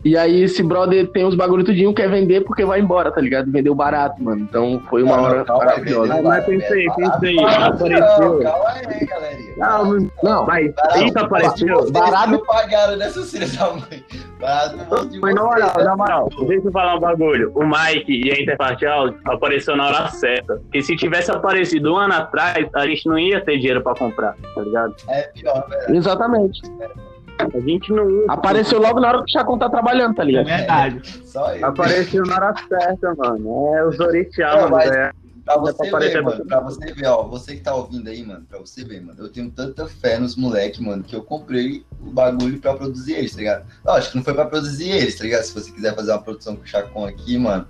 E aí esse brother tem os bagulho tudinho, quer vender porque vai embora, tá ligado? Vendeu barato, mano. Então foi uma Não, hora maravilhosa. vendeu Mas pensei, pensei, apareceu. não, Calma aí, galerinha. Não, Não, mas Barato, isso apareceu. Barato. não pagaram nessa da mãe. Mas na moral, né? na moral, deixa eu falar um bagulho. O Mike e a interface áudio apareceu na hora certa. Porque se tivesse aparecido um ano atrás, a gente não ia ter dinheiro pra comprar, tá ligado? É pior, velho. Exatamente. A gente não. Apareceu logo na hora que o Chacon tá trabalhando, tá ligado? Verdade. Só isso. Apareceu na hora certa, mano. É os Orixá, Não, mano. mas- é. Pra pra você ver, mano, pra você ver, ó, você que tá ouvindo aí, mano, pra você ver, mano, eu tenho tanta fé nos moleques, mano, que eu comprei o bagulho pra produzir eles, tá ligado? Lógico, não foi pra produzir eles, tá ligado? Se você quiser fazer uma produção com o Chacon aqui, mano,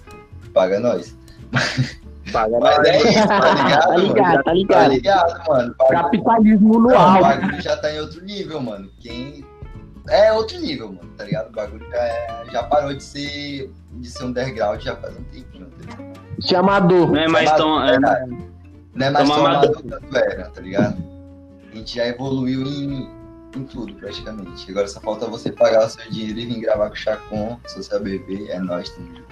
paga nós. Paga Mas nós, é isso, tá ligado, Tá mano? ligado, tá Tá ligado. ligado, mano? Paga- Capitalismo no Não, o alto. bagulho já tá em outro nível, mano. Quem. É outro nível, mano, tá ligado? O bagulho já, é- já parou de ser, de ser underground já faz um tempinho, tá ligado? Se amador. Não é mais tão. é, Não é mais tão amador. quanto era, tá ligado? A gente já evoluiu em, em tudo, praticamente. Agora só falta você pagar o seu dinheiro e vir gravar com o Chacon, Social BB, é nóis, tamo junto.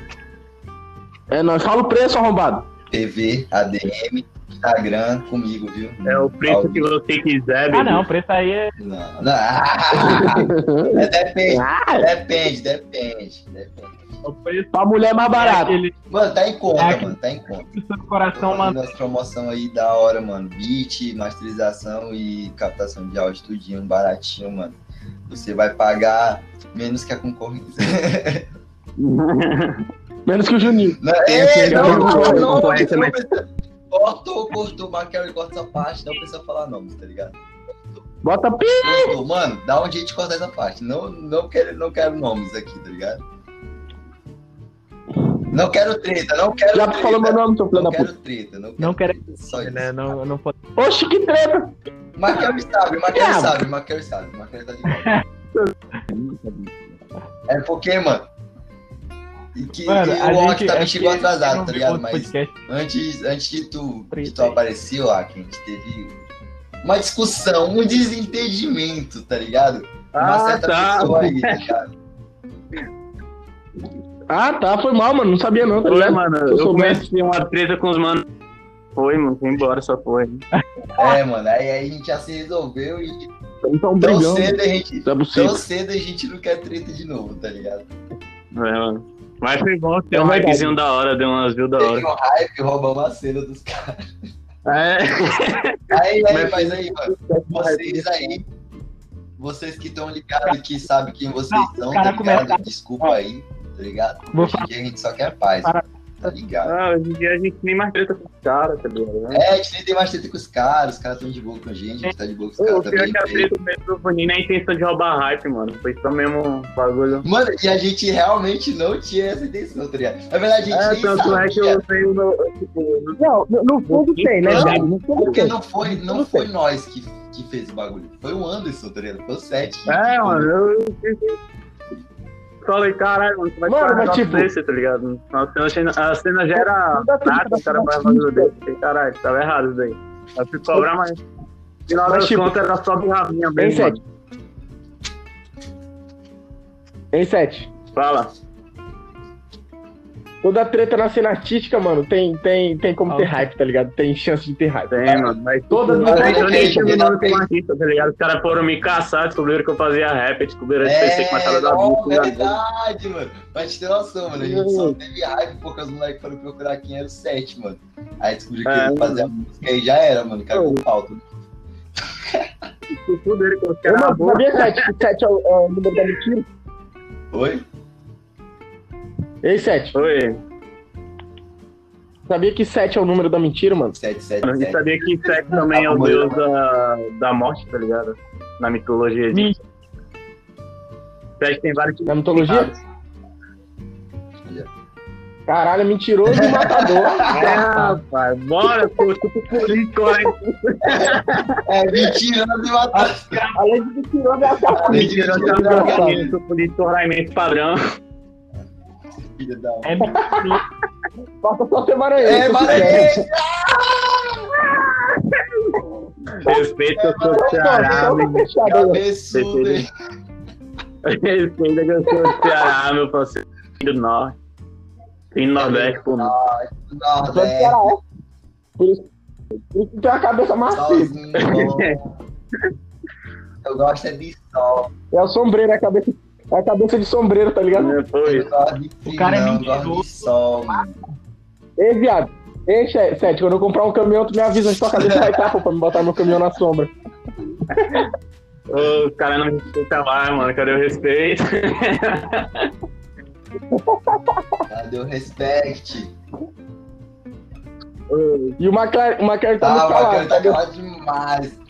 É, nós fala o preço, arrombado. PV, ADM, Instagram, comigo, viu? é o preço que você quiser, Ah, não, o preço aí é. Não, não. É, depende, Ah, depende, depende, depende. O preço pra mulher é mais é barato. aquele Mano, tá em conta, É aquele- mano, tá em conta. seu coração. Fazendo as promoção aí da hora, mano. Beat, masterização e captação de áudio tudinho, baratinho, mano. Você vai pagar menos que a concorrência. Menos que o Juninho. Não, é, aquele não, bagulho não, que não, concorrência, não mas- precisa- Cortou, cortou, Marquel corta essa parte, não precisa falar nomes, tá ligado? Bota pi. Mano, dá um jeito de cortar essa parte. Não, não, quero, não quero nomes aqui, tá ligado? Não quero treta, não quero Já treta. falou meu nome, seu filho Não da puta. quero treta, não quero, Não quero. treta, só isso. Né, não, não pode. Oxe, que treta. Marquel sabe, Marquel Ah. sabe, Marquel sabe, Marquel tá ligado. É porque, mano. E que, Mano, que o gente. Rock tá é chegou atrasado, tá ligado? Mas podcast. antes, antes de tu, de tu aparecer, ó, que a gente teve uma discussão, um desentendimento, tá ligado? Uma Ah, certa tá. pessoa aí, tá ligado? Ah, tá, foi mal, mano. Não sabia não, tá Foi, ligado? mano. eu Eu comecei uma treta com os manos. Foi, mano. Foi embora, só foi. É, mano, aí, aí a gente já se resolveu e Eles tão brigando. cedo a gente. Possível. Tão cedo a gente não quer treta de novo, tá ligado? É, mano. Mas foi bom ter um hypezinho da hora, deu umas views da Teve hora. um hype, roubamos a cena dos caras. É. Aí, aí, Mas- mas aí, mano, vocês aí, vocês que estão ligados, que sabem quem vocês Não, são, tá ligado? começa- Desculpa aí, tá ligado? Vou Hoje em dia a gente só quer paz, Para- tá ligado? Ah, hoje em dia a gente nem mais treta com os caras, tá ligado? né? É, a gente nem tem mais treta com os caras, os caras estão de boa com a gente, a gente tá de boa com os caras também. que a treta mesmo do Vanini é a intenção de roubar hype, mano. Foi só mesmo um bagulho. Mano, e a gente realmente não tinha essa intenção, tá ligado? Na verdade, a gente É, nem tanto é que sabia, eu tenho no. Tipo, no- Não, no, no fundo tem, né, fundo porque não foi, não foi nós que, que fez o bagulho, foi o Anderson, tá ligado? Foi o Sete. É, mano, eu. Falei, caralho, mano, vai Mano, mas tipo- desse, tá ligado? A cena, a cena já era nada, o cara vai fazer desse. Falei, Caralho, tava errado isso daí. Eu fui cobrar. No final Mas, das tipo, contas era só birraminha Hein, mesmo. Sete? mano. Em sete. Fala. Toda treta na cena artística, mano, tem, tem, tem como Ah, ter hype, tá ligado? Tem chance de ter hype. Tem, mano. Mas Todas tipo, as eu nem- eu nem vezes tinha que nome como artista, tá ligado? Os caras foram me caçar, descobriram que eu fazia rap, descobriram esse PC com a cara da não, bicha. é verdade, mano. Pra te ter noção, mano. A gente só teve hype porque os moleques foram procurar quem era o 7, mano. Aí descobriu que É, ele fazia a música e já era, mano. Cagou o pau. tudo. Na mano, boca. sabia, Sete, que sete é o, é o número da mentira? Oi? Ei, Sete, Oi. sabia que sete é o número da mentira, mano? 7, 7, Mano, E 7. sabia que Sete também é o deus da, da morte, tá ligado? Na mitologia. Me- Sete tem vários Na mitologia? Caralho, é mentiroso e matador. É, rapaz, bora, pô, tudo político, né? É, mentira, não me matar. Além de mentiroso, é a Além de tava aqui, sou político ornamento padrão. Filha da É Falta só ser maranhense. É, se maranhense! Ceará, então tá meu. hein? Respeito, que eu sou Ceará, meu parceiro do norte. Tem Nordeste. Só de Nordeste, é. Por isso, por isso tem a cabeça macia. Eu gosto é de sol. É o sombreiro, é a cabeça, é a cabeça de sombreiro, tá ligado? Depois, de frio, cara é mentiroso. de sol, mano. Ei, viado. Ei, Sete, quando eu comprar um caminhão, tu me avisa onde tua cabeça vai estar, pô, pra me botar meu caminhão na sombra. os caras não respeitam mais, mano. Cadê o respeito? Cadê o respect? E o McLaren, o McLaren tá Ah, muito o calado. Maquere tá cadê? calado demais.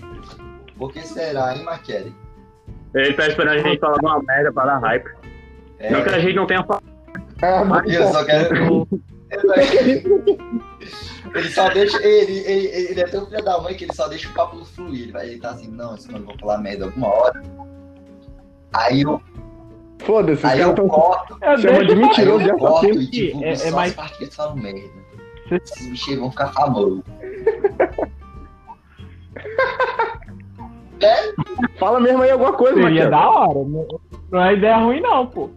Por que será, hein, Maquere? Ele tá esperando a gente falar alguma merda pra dar hype. É, Não que a gente não tenha falado. É, mas, eu só quero... Ele só deixa. Ele, ele, ele é tão filho da mãe que ele só deixa o papo fluir. Ele, vai- ele tá assim, não, esse mano vou falar merda alguma hora. Aí eu, Foda-se, os aí eu caras tão corto, É, chamando de mentiroso e eu corto e tipo, É- é só mais- as partes que eles falam merda. Esses bichos vão ficar famosos. Fala mesmo aí alguma coisa, Seria Maquele. da hora. Não, não é ideia ruim, não, pô.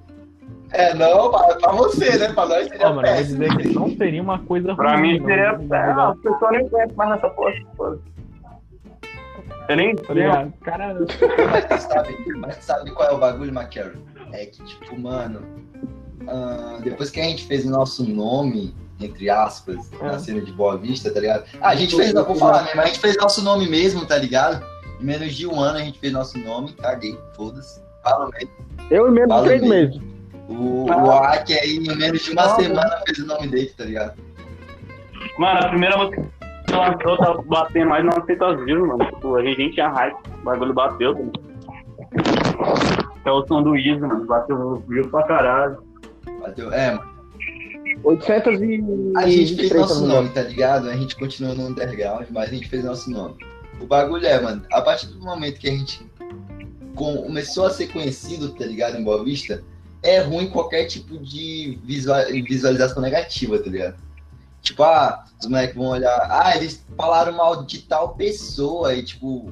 É, não, pra, pra você, né? Pra nós seria Ó, mano, eu vou péssimo. dizer que não seria uma coisa Pra ruim. mim não. seria. Não, o pessoal nem conhece mais nessa porra. porra. Eu nem. Tá ligado? Cara, Mas tu sabe, mas tu sabe qual é o bagulho, McCarry? É que, tipo, mano, ah, depois que a gente fez o nosso nome, entre aspas, na É. cena de Boa Vista, tá ligado? Ah, a gente fez, não vou falar mesmo, a gente fez nosso nome mesmo, tá ligado? Em menos de um ano a gente fez nosso nome, caguei, foda-se. Fala mesmo. Eu em menos de três mesmo. meses. O, o Aki aí, em menos de uma semana, fez o nome dele, tá ligado? Mano, a primeira música que lançou tá batendo mais de 900 views, mano. Tipo, a gente nem tinha hype. O bagulho bateu, tá ligado? É o som do Iso, mano. Bateu view pra caralho. Bateu, é, mano. 800 e... A gente fez 23, nosso nome, tá ligado? A gente continua no underground, mas a gente fez nosso nome. O bagulho é, mano, a partir do momento que a gente com- começou a ser conhecido, tá ligado, em Boa Vista, é ruim qualquer tipo de visual- visualização negativa, tá ligado? Tipo, ah, os moleques vão olhar, ah, eles falaram mal de tal pessoa, e tipo,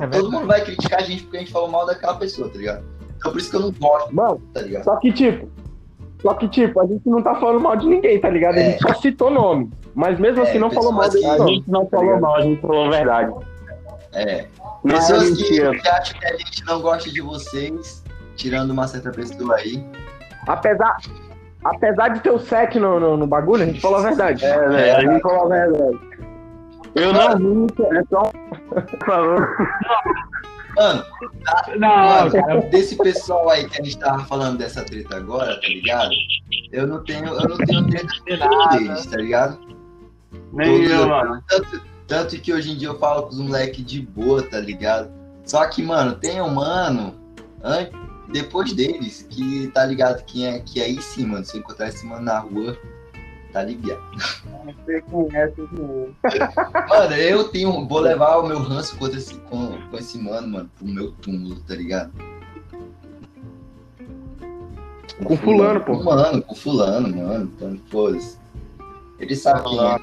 É todo mundo vai criticar a gente porque a gente falou mal daquela pessoa, tá ligado? Então por isso que eu não gosto, Mano, tá ligado? só que tipo... Só que, tipo, a gente não tá falando mal de ninguém, tá ligado? A É. gente só citou nome. Mas mesmo É, assim não falou mal dele, que- A gente não falou mal, a gente falou a verdade. É. Não é Pessoas que, que acham que a gente não gosta de vocês, tirando uma certa pessoa aí. Apesar, apesar de ter o 7 no, no, no bagulho, a gente falou a verdade. É, velho, a gente falou a verdade. Eu não vi, é só falou. Mano, Não, mano, cara. desse pessoal aí que a gente tava falando dessa treta agora, tá ligado? Eu não tenho, eu não tenho treta com deles, tá ligado? Nem eu, mano. Tanto, tanto que hoje em dia eu falo com os moleques de boa, tá ligado? Só que, mano, tem um mano, an- depois deles, que tá ligado quem é, que aí sim, mano, se eu encontrar esse mano na rua, tá ligado. Você conhece o Mano, eu tenho, vou levar o meu ranço contra esse, com, com esse mano, mano, pro meu túmulo, tá ligado? Com fulano, pô. Com Mano, com fulano, mano, então, foda-se. Ele sabe quem é.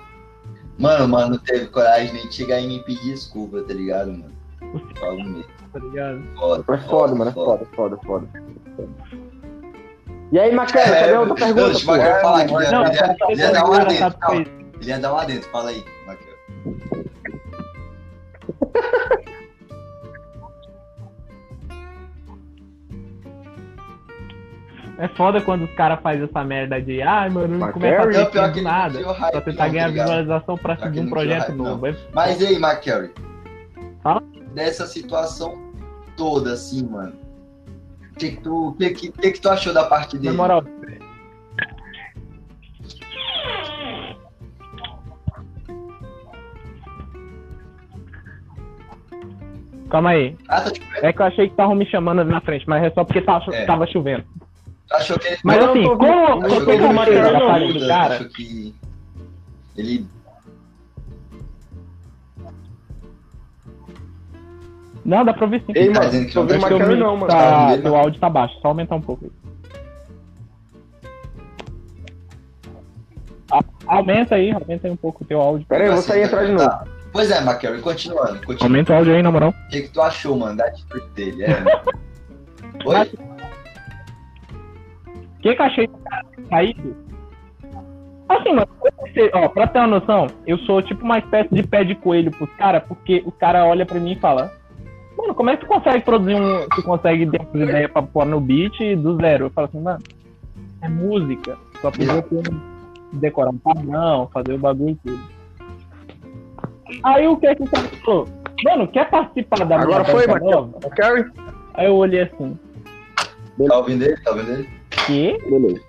Mano, mano, não teve coragem nem de chegar e me pedir desculpa, tá ligado, mano? Falo mesmo. Tá ligado? Foda, É foda, mano, é foda, foda, foda. E aí, Macana, É, cadê a outra pergunta? Deixa o? Macaco falar aqui, ele, Não, ia- ele, ia- ele ia dar um adentro, calma. Ele ia dar um adentro, fala aí, Macaco. É foda quando os caras fazem essa merda de, ai, mano, Mas começa a Não, ter pior nada. não hype, Pra tentar não, ganhar tá ligado? visualização pra seguir um não projeto hype, novo. É Mas e aí, McCary? Fala. Dessa situação toda, assim, mano. O que, que, tu, que, que, que, que tu achou da parte Na dele? moral. Calma aí. Ah, tá, É que eu achei que estavam me chamando ali na frente, mas é só porque tava, É. tava chovendo. Tu achou que ele. Mas Não, assim, eu tô- como eu eu achou tô que ele com não uma cara, achou que ele. não, dá pra ouvir sim. Ei, Tá mano, não tá Teu Macana mic não, mano. Tá Tá, ouvindo? teu áudio tá baixo, só aumentar um pouco. Aumenta aí, aumenta aí um pouco o teu áudio. Pera aí, eu vou sair e entrar de novo. Tá. Pois é, McCary, continuando. continuando. Aumenta o áudio aí, na moral. O que, que tu achou, mano, da atitude dele? É, mano. Oi? O que que eu achei do cara ter saído? Assim, mano, eu pensei, ó, pra ter uma noção, eu sou tipo uma espécie de pé de coelho pros caras, porque o cara olha pra mim e fala, mano, como é que tu consegue produzir um. Tu consegue ter umas ideias pra pôr no beat do zero? Eu falo assim, mano, é música. Só precisa ter decorar um padrão, fazer o bagulho e tudo. Aí o que é que o cara falou? Mano, quer participar da Agora foi, nova? Macari? Aí eu olhei assim, Tá ouvindo ele? Tá ouvindo ele? Que? Beleza.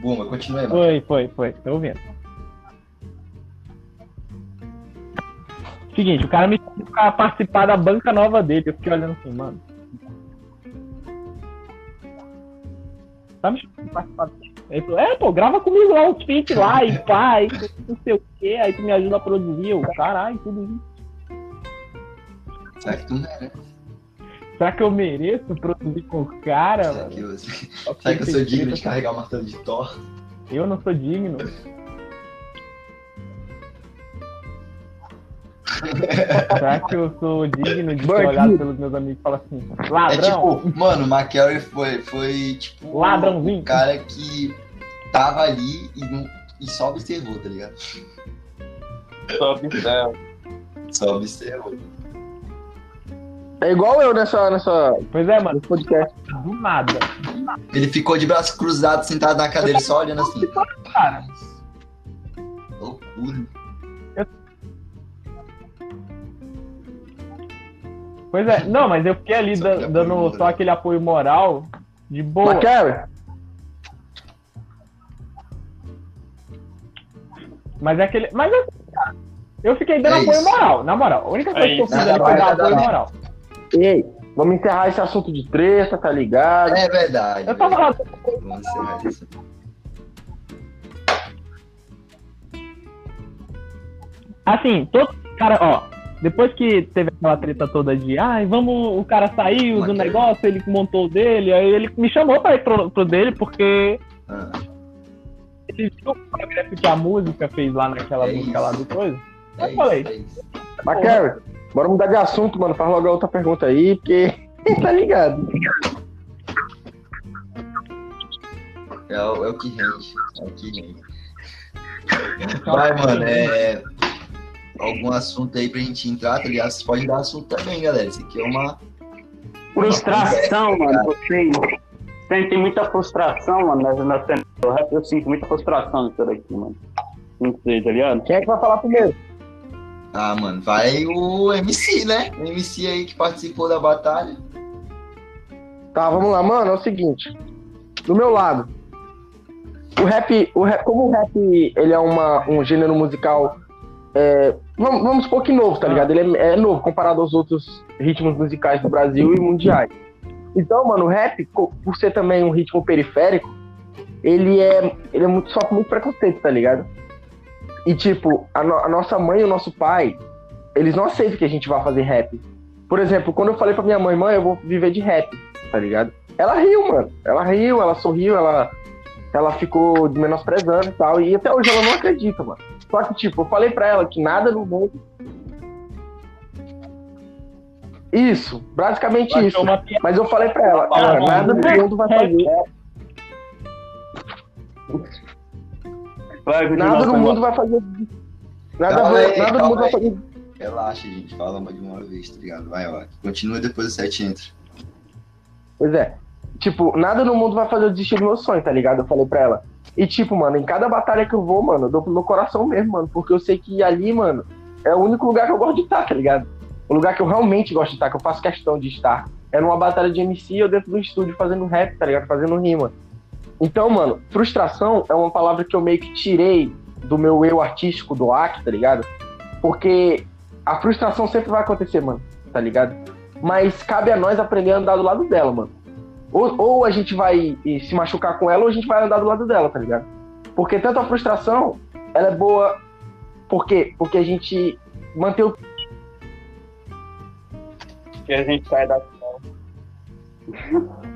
Buma, continua aí. Foi, foi, foi. Tô ouvindo. Seguinte, o cara me chamou pra participar da banca nova dele. Eu fiquei olhando assim, mano. Tá me chamando pra participar. Ele falou, é, pô, grava comigo lá os feat lá e pá, e não sei o quê, aí tu me ajuda a produzir. Eu, caralho, tudo isso. Será que tu merece? Será que eu mereço produzir com o cara, Será que eu, será que eu sou digno de treta, carregar o martelo de Thor? Eu não sou digno. Será que eu sou digno de ser olhado pelos meus amigos e falar assim, É ladrão? tipo, mano, o McCary foi, foi tipo Ladrãozinho. o cara que tava ali e, não, e só observou, tá ligado? Só observa. Só observou. É igual eu nessa, nessa Pois é, mano, podcast. do nada. Ele ficou de braço cruzado, sentado na cadeira, só olhando assim. Cara. Loucura. Pois é, não, mas eu fiquei ali Só da- dando moral. só aquele apoio moral de boa. Macari? Mas é aquele. Mas cara, eu fiquei dando É apoio isso. moral, na moral. A única coisa É que eu fiz ali Nada foi dar apoio moral. Ei, vamos encerrar esse assunto de treta, tá ligado? É verdade. Eu tava lá, verdade. Vamos encerrar isso. assim, todo cara, ó, depois que teve aquela treta toda de, ai, vamos, o cara saiu do Mas- negócio, ele montou o dele, aí ele me chamou pra ir pro, pro dele, porque Ah, ele viu o progresso que a música fez lá naquela É música isso. lá do coisa. é Eu falei. isso, é isso. Macari, bora mudar de assunto, mano. Faz logo a outra pergunta aí, porque tá ligado. É o, é o que rende. É o que rende. Vai, mano, é. Algum assunto aí pra gente entrar, tá ligado? Vocês podem dar assunto também, galera. Isso aqui é uma. Frustração, mano. Vocês sentem muita frustração, mano, na, na cena O rap eu sinto muita frustração nisso daqui, mano. Não sei, tá ligado? Quem é que vai falar primeiro? Ah, mano, vai o MC, né? O MC aí que participou da batalha. Tá, vamos lá, mano. É o seguinte. Do meu lado, o rap, o rap como o rap ele é uma, um gênero musical, é, vamos, vamos supor que novo, tá ligado? Ele é, é novo comparado aos outros ritmos musicais do Brasil e mundiais. Então, mano, o rap, por ser também um ritmo periférico, ele é, ele é muito, sofre muito preconceito, tá ligado? E, tipo, a, no- a nossa mãe e o nosso pai, eles não aceitam que a gente vá fazer rap. Por exemplo, quando eu falei pra minha mãe, mãe, eu vou viver de rap, tá ligado? Ela riu, mano. Ela riu, ela sorriu, ela, ela ficou menosprezando e tal. E até hoje ela não acredita, mano. Só que, tipo, eu falei pra ela que nada no mundo. Isso, basicamente isso. piada. Mas eu falei pra ela, cara, nada no é mundo vai fazer. Vai, continua, Nada no mundo vai fazer. Nada, Calma vai- aí, nada no mundo vai fazer. Relaxa, gente. Fala de uma vez, tá ligado? Vai, ó. Continua depois o set entra. Pois é. Tipo, nada no mundo vai fazer eu desistir do meu sonho, tá ligado? Eu falei pra ela. E, tipo, mano, em cada batalha que eu vou, mano, eu dou pro meu coração mesmo, mano. Porque eu sei que ali, mano, é o único lugar que eu gosto de estar, tá ligado? O lugar que eu realmente gosto de estar, que eu faço questão de estar. É numa batalha de MC ou dentro do estúdio fazendo rap, tá ligado? Fazendo rima. Então, mano, frustração é uma palavra que eu meio que tirei do meu eu artístico do AC, tá ligado? Porque a frustração sempre vai acontecer, mano, tá ligado? Mas cabe a nós aprender a andar do lado dela, mano. Ou, ou a gente vai se machucar com ela, ou a gente vai andar do lado dela, tá ligado? Porque tanto a frustração, ela é boa. Por quê? Porque a gente mantém o. Que a gente sai da.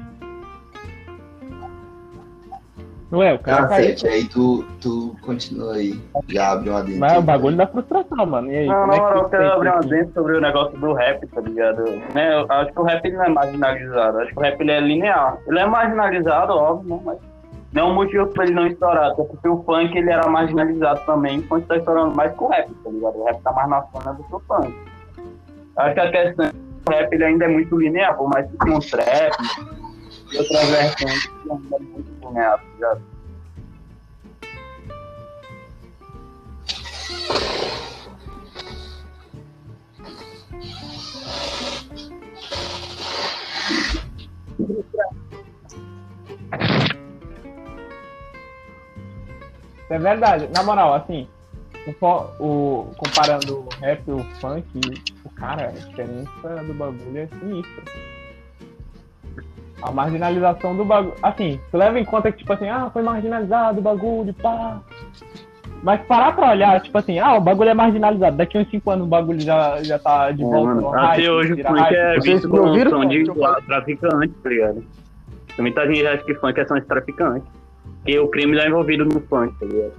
Não é, o cara caiu. Cacete, aí tu, tu continua aí. Já abre uma dentro. Mas é o bagulho da frustração, mano. E aí, Não, como na é que moral, eu quero abrir uma dentro sobre o negócio do rap, tá ligado? Né, eu acho que o rap ele não é marginalizado. Acho que o rap ele é linear. Ele é marginalizado, óbvio, né? Mas não é um motivo pra ele não estourar. Até porque o funk ele era marginalizado também, enquanto tá estourando mais que o rap, tá ligado? O rap tá mais na zona do que o funk. Acho que a questão é que o rap ele ainda é muito linear, por mais que tenha um trap outras versões, ele ainda é muito É verdade. Na moral, assim, o, o- comparando o rap o funk, o cara, a diferença do bagulho é sinistra. A marginalização do bagulho. Assim, tu leva em conta que, tipo assim, ah, foi marginalizado o bagulho, pá. Mas parar pra olhar, tipo assim, ah, o bagulho é marginalizado. Daqui uns 5 anos o bagulho já, já tá de volta no hype, Até hoje o funk é visto como ouviram? som de traficante, tá ligado? Muita gente acha que funk é som de traficante. Porque o crime tá envolvido no funk, tá ligado?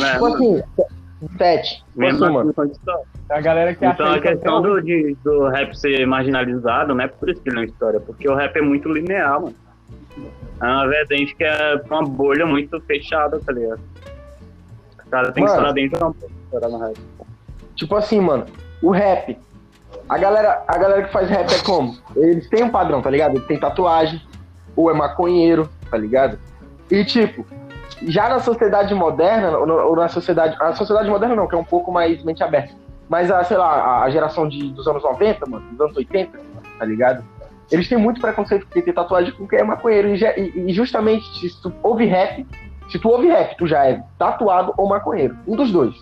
É, Tipo assim, sete. Mesmo. A galera que Então acha a isso questão do, de- do rap ser marginalizado não é por isso que ele não estoura, porque o rap é muito linear, mano. É uma vertente que é uma bolha muito fechada, tá ligado? O cara tem que Mano. estourar dentro de uma bolha, estourar no rap. Tipo assim, mano, o rap. A galera, a galera que faz rap é como? Eles têm um padrão, tá ligado? Ele tem tatuagem, ou é maconheiro, tá ligado? E tipo, já na sociedade moderna, ou, na sociedade. A sociedade moderna não, que é um pouco mais mente aberta. Mas a, sei lá, a- geração de, dos anos 90, mano, dos anos 80, tá ligado? Eles têm muito preconceito porque tem tatuagem com quem é maconheiro. E, e- e justamente, se tu ouve rap, se tu ouve rap, tu já é tatuado ou maconheiro. Um dos dois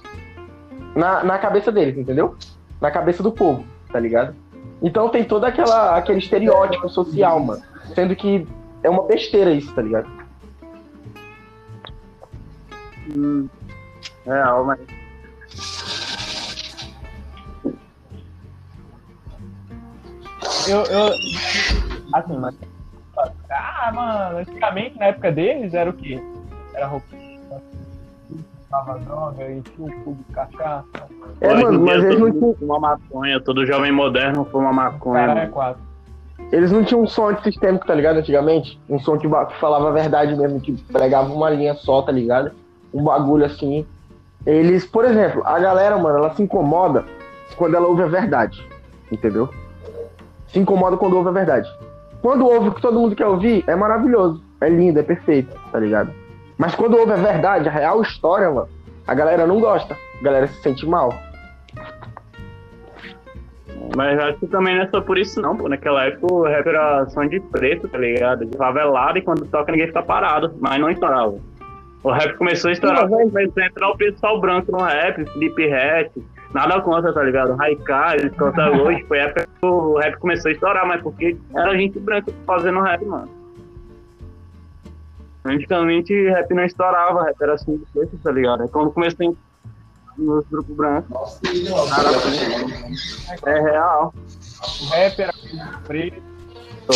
na, na cabeça deles, entendeu? Na cabeça do povo, tá ligado? Então tem todo aquela, aquele estereótipo social, mano. Sendo que é uma besteira isso, tá ligado? É, mas Eu, eu. Assim, mas. Ah, mano, antigamente, na época deles, era o quê? Era roupa. Tava droga, enchia o cu de cachaça. É, hoje mano, mas eles não, tinham, fuma maconha, todo jovem moderno fuma maconha. Cara, é mano. quatro. eles não tinham um som antissistêmico, tá ligado? Antigamente. Um som que falava a verdade mesmo, que pregava uma linha só, tá ligado? Um bagulho assim. Eles, por exemplo, a galera, mano, ela se incomoda quando ela ouve a verdade. entendeu? Se incomoda quando ouve a verdade. Quando ouve o que todo mundo quer ouvir, é maravilhoso, é lindo, é perfeito, tá ligado? Mas quando ouve a verdade, a real história, mano, a galera não gosta, a galera se sente mal. Mas acho que também não é só por isso, não, pô. Naquela época o rap era som de preto, tá ligado? De favelado e quando toca ninguém fica parado, mas não estourava. O rap começou a estourar, mas- começou a entrar o pessoal branco no rap, Felipe Rap, nada contra, tá ligado? Raikai, eles cantam hoje, foi a época que o rap começou a estourar, mas porque era gente branca fazendo rap, mano. Antigamente rap não estourava, rap era assim tá ligado? Aí quando começou a entrar nos grupos brancos, é real. O rap era preto.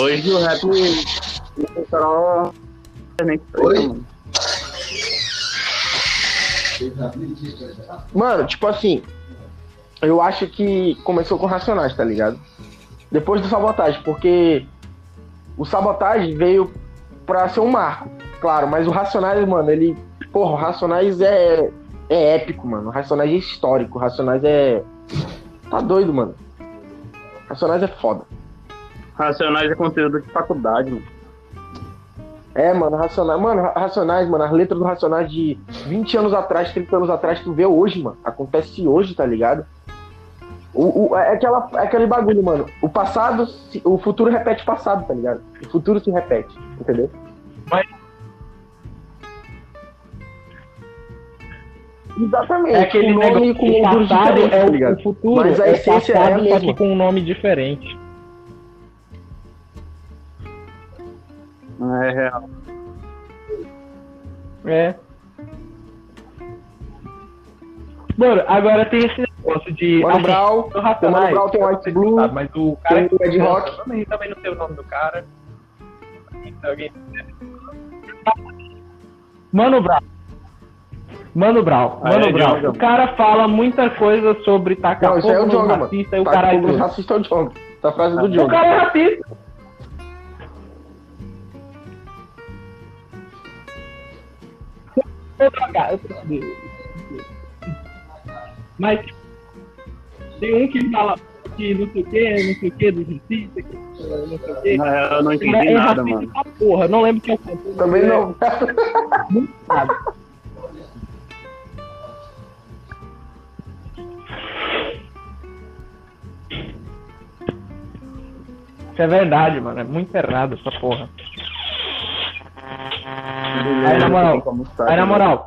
Hoje o rap Oi? Mano. Tipo assim, eu acho que começou com Racionais, tá ligado? Depois do Sabotagem, porque o Sabotagem veio pra ser um marco, claro, mas o Racionais, mano, ele. Porra, o Racionais é, é épico, mano. O Racionais é histórico, o Racionais é. Tá doido, mano. Racionais é foda. Racionais é conteúdo de faculdade, mano. É, mano, Racionais, mano, Ra- Racionais, mano, as letras do Racionais de 20 anos atrás, 30 anos atrás, tu vê hoje, mano. Acontece hoje, tá ligado? O, o- é, aquela, é aquele bagulho, mano. O passado, o futuro repete o passado, tá ligado? O futuro se repete, entendeu? Mas- Exatamente. É aquele com nome com o passado diferentes, é o, futuro, Mas a é essência é só mesma. que com um nome diferente. É real. É. Mano, agora tem esse negócio de. Mano assim, Brown, o o Mano Brown tem o White Blue, sabe, mas o cara tem o Ed Rock. Eu também, também não sei o nome do cara. Alguém- Mano Brown. Mano Brown, Ah, Mano é, Brown. Jonga. O cara fala muita coisa sobre tacar Não, aí é o fogo Jonga, mano. racista e o Tá, caralho. o racista é o Jonga. Frase do O cara é racista. Outra cara. Mas tem um que fala que não sei o que, não sei o que, do racista, que não sei o que. Eu não entendi é nada, racista mano. pra porra, não lembro quem é o cantor. Também É, não. sabe? Isso é verdade, mano. É muito errado essa porra. Aí, na moral, aí, na moral,